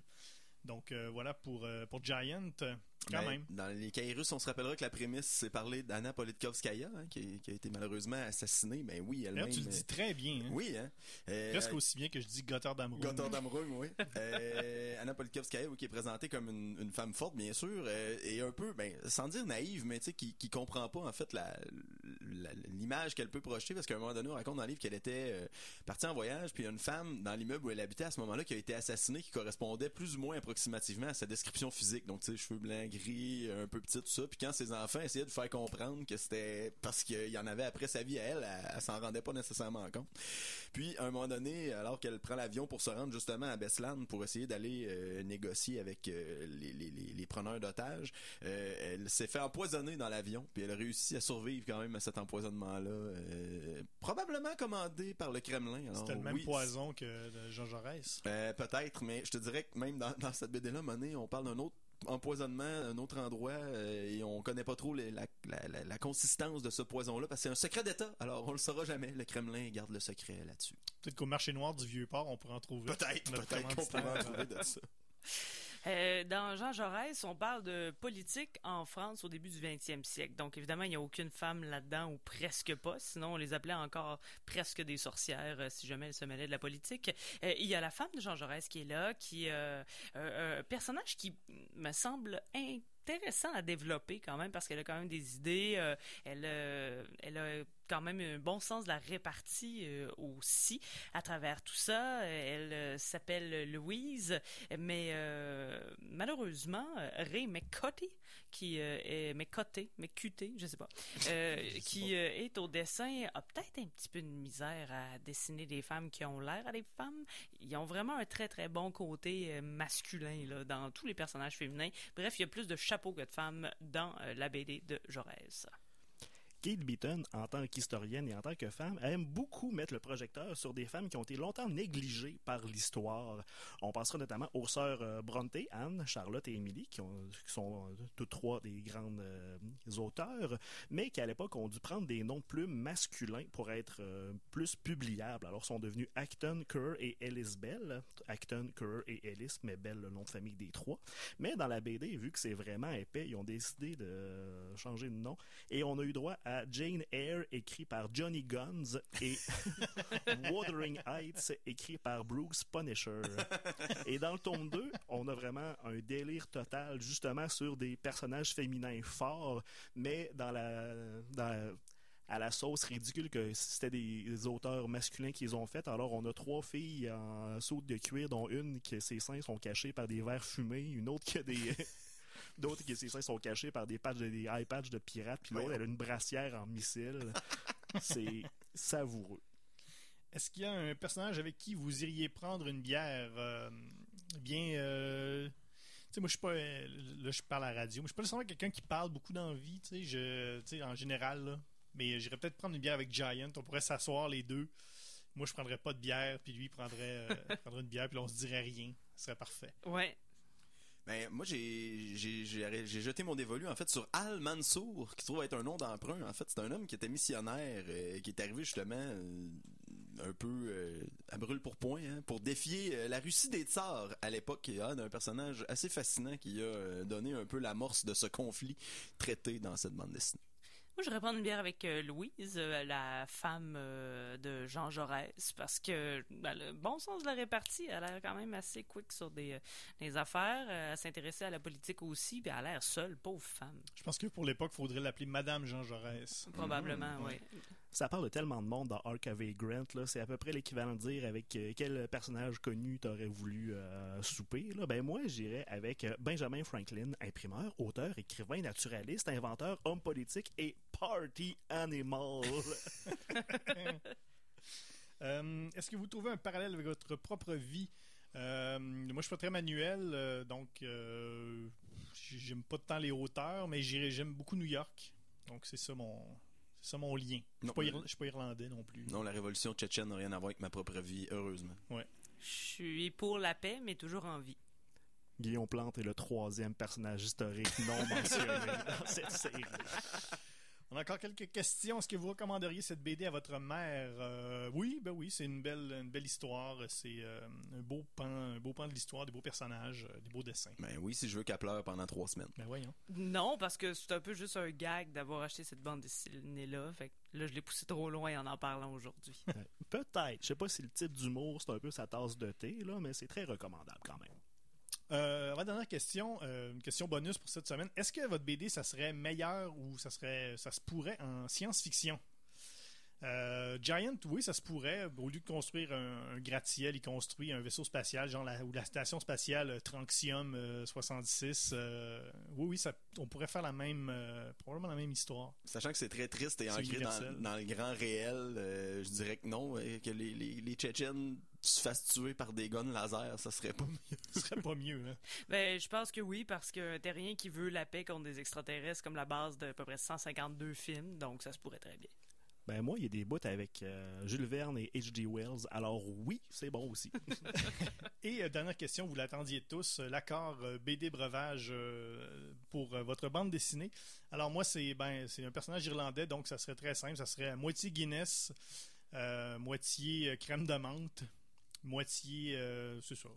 Donc euh, voilà pour, euh, pour Giant, euh, quand Ben, même. Dans les cahiers russes, on se rappellera que la prémisse, c'est parler d'Anna Politkovskaya, hein, qui, qui a été malheureusement assassinée. Ben oui, elle-même. Tu le dis très bien. Hein? Oui, hein. Euh, Presque aussi bien que je dis Gotterdam Gotterdam Rum, oui. Euh, Anna Politkovskaya, oui, qui est présentée comme une, une femme forte, bien sûr, euh, et un peu, ben, sans dire naïve, mais tu sais, qui, qui comprend pas en fait la l'image qu'elle peut projeter, parce qu'à un moment donné, on raconte dans le livre qu'elle était euh, partie en voyage, puis il y a une femme dans l'immeuble où elle habitait à ce moment-là qui a été assassinée, qui correspondait plus ou moins approximativement à sa description physique, donc tu sais, cheveux blancs, un peu petit, tout ça. Puis quand ses enfants essayaient de faire comprendre que c'était parce qu'il y en avait après sa vie à elle, elle, elle s'en rendait pas nécessairement compte. Puis, à un moment donné, alors qu'elle prend l'avion pour se rendre justement à Beslan pour essayer d'aller euh, négocier avec euh, les, les, les, preneurs d'otages, euh, elle s'est fait empoisonner dans l'avion, puis elle a réussi à survivre quand même à cet empoisonnement-là, euh, probablement commandé par le Kremlin. C'était le même oui, poison que Jean Jaurès. Peut-être, mais je te dirais que même dans, dans cette BD-là, Monet, on parle d'un autre empoisonnement, un autre endroit, euh, et on connaît pas trop les- la, la, la, la consistance de ce poison-là, parce que c'est un secret d'État. Alors, on le saura jamais. Le Kremlin garde le secret là-dessus. Peut-être qu'au marché noir du Vieux-Port, on pourrait en trouver. Peut-être, qu'on en trouver de ça. Euh, dans Jean Jaurès, on parle de politique en France au début du 20e siècle. Donc, évidemment, il n'y a aucune femme là-dedans, ou presque pas. Sinon, on les appelait encore presque des sorcières euh, si jamais elles se mêlaient de la politique. Euh, il y a la femme de Jean Jaurès qui est là, qui euh, un personnage qui me semble intéressant à développer quand même parce qu'elle a quand même des idées. elle, elle a quand même un bon sens de la répartie euh, aussi à travers tout ça. Elle euh, s'appelle Louise, mais euh, malheureusement, Ray McCutty, qui est je sais pas, qui est au dessin, a peut-être un petit peu de misère à dessiner des femmes qui ont l'air à des femmes. Ils ont vraiment un très très bon côté masculin là, dans tous les personnages féminins. Bref, il y a plus de chapeaux que de femmes dans la BD de Jaurès. Kate Beaton, en tant qu'historienne et en tant que femme, aime beaucoup mettre le projecteur sur des femmes qui ont été longtemps négligées par l'histoire. On pensera notamment aux sœurs euh, Bronte, Anne, Charlotte et Emily, qui, ont- qui sont euh, toutes trois des grandes euh, auteurs, mais qui à l'époque ont dû prendre des noms plus masculins pour être plus publiables. Alors sont devenus Acton, Kerr et Ellis Bell. Acton, Kerr et Ellis, mais Bell le nom de famille des trois. Mais dans la BD, vu que c'est vraiment épais, ils ont décidé de changer de nom et on a eu droit à Jane Eyre, écrit par Johnny Guns, et Wuthering Heights, écrit par Bruce Punisher. Et dans le tome 2, on a vraiment un délire total, justement, sur des personnages féminins forts, mais dans la... Dans la- à la sauce ridicule que c'était des auteurs masculins qui les ont fait. Alors, on a trois filles en saute de cuir, dont une que ses seins sont cachés par des verres fumés, une autre qui a des... D'autres qui ses seins sont cachés par des patchs de, des eye patchs de pirates, puis l'autre elle a une brassière en missile. C'est savoureux. Est-ce qu'il y a un personnage avec qui vous iriez prendre une bière euh, bien euh, tu sais moi je suis pas euh, là je parle à la radio, mais je suis pas nécessairement quelqu'un qui parle beaucoup d'envie, tu sais, je tu sais en général là, mais j'irais peut-être prendre une bière avec Giant, on pourrait s'asseoir les deux. Moi je prendrais pas de bière, puis lui il prendrait euh, prendrait une bière puis là, on se dirait rien. Ce serait parfait. Ouais. Ben, moi, j'ai, jeté mon dévolu, en fait, sur Al Mansour, qui se trouve être un nom d'emprunt. En fait, c'est un homme qui était missionnaire, euh, qui est arrivé justement euh, un peu euh, à brûle pour point, hein, pour défier la Russie des tsars à l'époque, et ah, d'un personnage assez fascinant qui a donné un peu l'amorce de ce conflit traité dans cette bande dessinée. Moi, je voudrais prendre une bière avec euh, Louise, euh, la femme euh, de Jean Jaurès, parce que ben, le bon sens de la répartie, elle a l'air quand même assez quick sur des, euh, des affaires. Euh, elle s'intéressait à la politique aussi, puis elle a l'air seule, pauvre femme. Je pense que pour l'époque, il faudrait l'appeler Madame Jean Jaurès. Probablement, Mhm, oui. Ça parle de tellement de monde dans Arc of Grant, c'est à peu près l'équivalent de dire avec euh, quel personnage connu t'aurais voulu euh, souper. Ben moi, j'irais avec euh, Benjamin Franklin, imprimeur, auteur, écrivain, naturaliste, inventeur, homme politique et party animal. Est-ce que vous trouvez un parallèle avec votre propre vie? Moi, je suis pas très manuel, euh, donc j'aime pas tant les hauteurs, mais j'aime beaucoup New York. Donc c'est ça mon, c'est ça mon lien. Je Non, suis pas, suis irlandais non plus. Non, la révolution tchétchène n'a rien à voir avec ma propre vie, heureusement. Je suis pour la paix, mais toujours en vie. Guillaume Plante est le troisième personnage historique non mentionné dans cette série. On a encore quelques questions. Est-ce que vous recommanderiez cette BD à votre mère? Euh, Oui, ben oui, c'est une belle, une belle histoire. C'est euh, un beau pan, un beau pan de l'histoire, des beaux personnages, euh, des beaux dessins. Ben oui, si je veux qu'elle pleure pendant trois semaines. Ben voyons. Non, parce que c'est un peu juste un gag d'avoir acheté cette bande dessinée-là. Fait que là, je l'ai poussé trop loin en en parlant aujourd'hui. Peut-être. Je sais pas si le type d'humour, c'est un peu sa tasse de thé, là, mais c'est très recommandable quand même. Euh, la dernière question, euh, une question bonus pour cette semaine. Est-ce que votre BD, ça serait meilleur ou ça serait, ça se pourrait en science-fiction? Euh, Giant, oui, ça se pourrait. Au lieu de construire un, un gratte-ciel, il construit un vaisseau spatial, genre la, ou la station spatiale euh, Tranxium euh, 66. euh, oui, oui, ça, on pourrait faire la même, probablement la même histoire. Sachant que c'est très triste et ancré dans, dans le grand réel, je dirais que non, que les, les, les Tchétchènes se fassent tuer par des guns laser, ça serait pas mieux. Ce serait pas mieux, hein? Ben, je pense que oui, parce qu'un terrien qui veut la paix contre des extraterrestres comme la base de à peu près 152 films, donc ça se pourrait très bien. Ben moi, il y a des bouts avec euh, Jules Verne et H.G. Wells, alors oui, c'est bon aussi. Et euh, dernière question, vous l'attendiez tous, euh, l'accord euh, BD breuvage euh, pour euh, votre bande dessinée. Alors moi, c'est ben c'est un personnage irlandais, donc ça serait très simple. Ça serait à moitié Guinness, euh, moitié crème de menthe, moitié euh, c'est ça.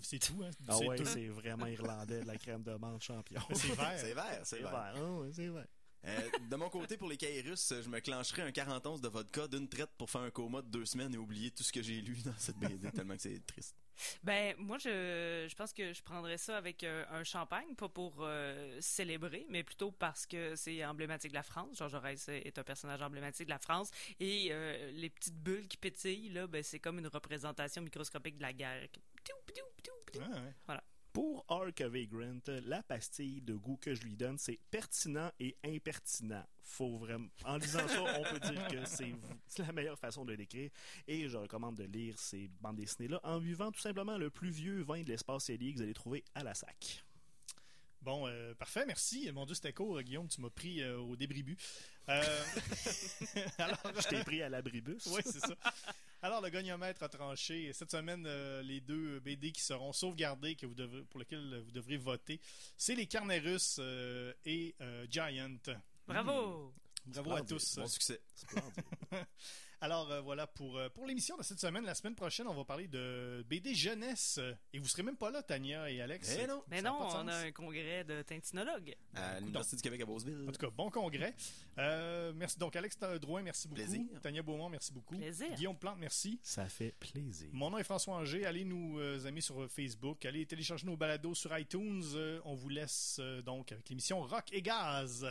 C'est tout, hein? Ah C'est ouais, c'est vraiment irlandais, la crème de menthe champion. C'est vert. C'est vert, c'est vert. vert, ah ouais, c'est vert. Euh, de mon côté, pour les russes, je me clencherais un 40 onces de vodka d'une traite pour faire un coma de deux semaines et oublier tout ce que j'ai lu dans cette BD, tellement que c'est triste. Ben, moi, je, je pense que je prendrais ça avec euh, un champagne, pas pour euh, célébrer, mais plutôt parce que c'est emblématique de la France. Georges Jaurès est un personnage emblématique de la France. Et euh, les petites bulles qui pétillent, là, ben, c'est comme une représentation microscopique de la guerre. Ptiou, ptiou, ptiou. Ah, ouais. Pour Arc of Vagrant, la pastille de goût que je lui donne, c'est pertinent et impertinent. Faut vraiment, en lisant ça, on peut dire que c'est la meilleure façon de le décrire. Et je recommande de lire ces bandes dessinées-là en buvant tout simplement le plus vieux vin de l'espace Elie que vous allez trouver à la sac. Bon, euh, parfait, merci. Mon Dieu, c'était court, Guillaume, tu m'as pris euh, au débribus. Euh, alors, Je t'ai pris à l'abribus. oui, c'est ça. Alors, le goniomètre a tranché. Cette semaine, euh, les deux BD qui seront sauvegardés, que vous devrez, pour lesquels vous devrez voter, c'est les carnets russes euh, et euh, Giant. Bravo! Bravo à tous. Bon succès. Alors, euh, voilà pour, euh, pour l'émission de cette semaine. La semaine prochaine, on va parler de BD jeunesse. Et vous serez même pas là, Tania et Alex. Eh non. Mais Ça non, on a un congrès de tintinologues. À l'Université du Québec à Beauceville. En tout cas, bon congrès. Euh, merci. Donc, Alex Drouin, merci beaucoup. Plaisir. Tania Beaumont, merci beaucoup. Plaisir. Guillaume Plante, merci. Ça fait plaisir. Mon nom est François Anger. Allez nous euh, amis sur Facebook. Allez télécharger nos balados sur iTunes. Euh, on vous laisse euh, donc avec l'émission Rock et Gaz.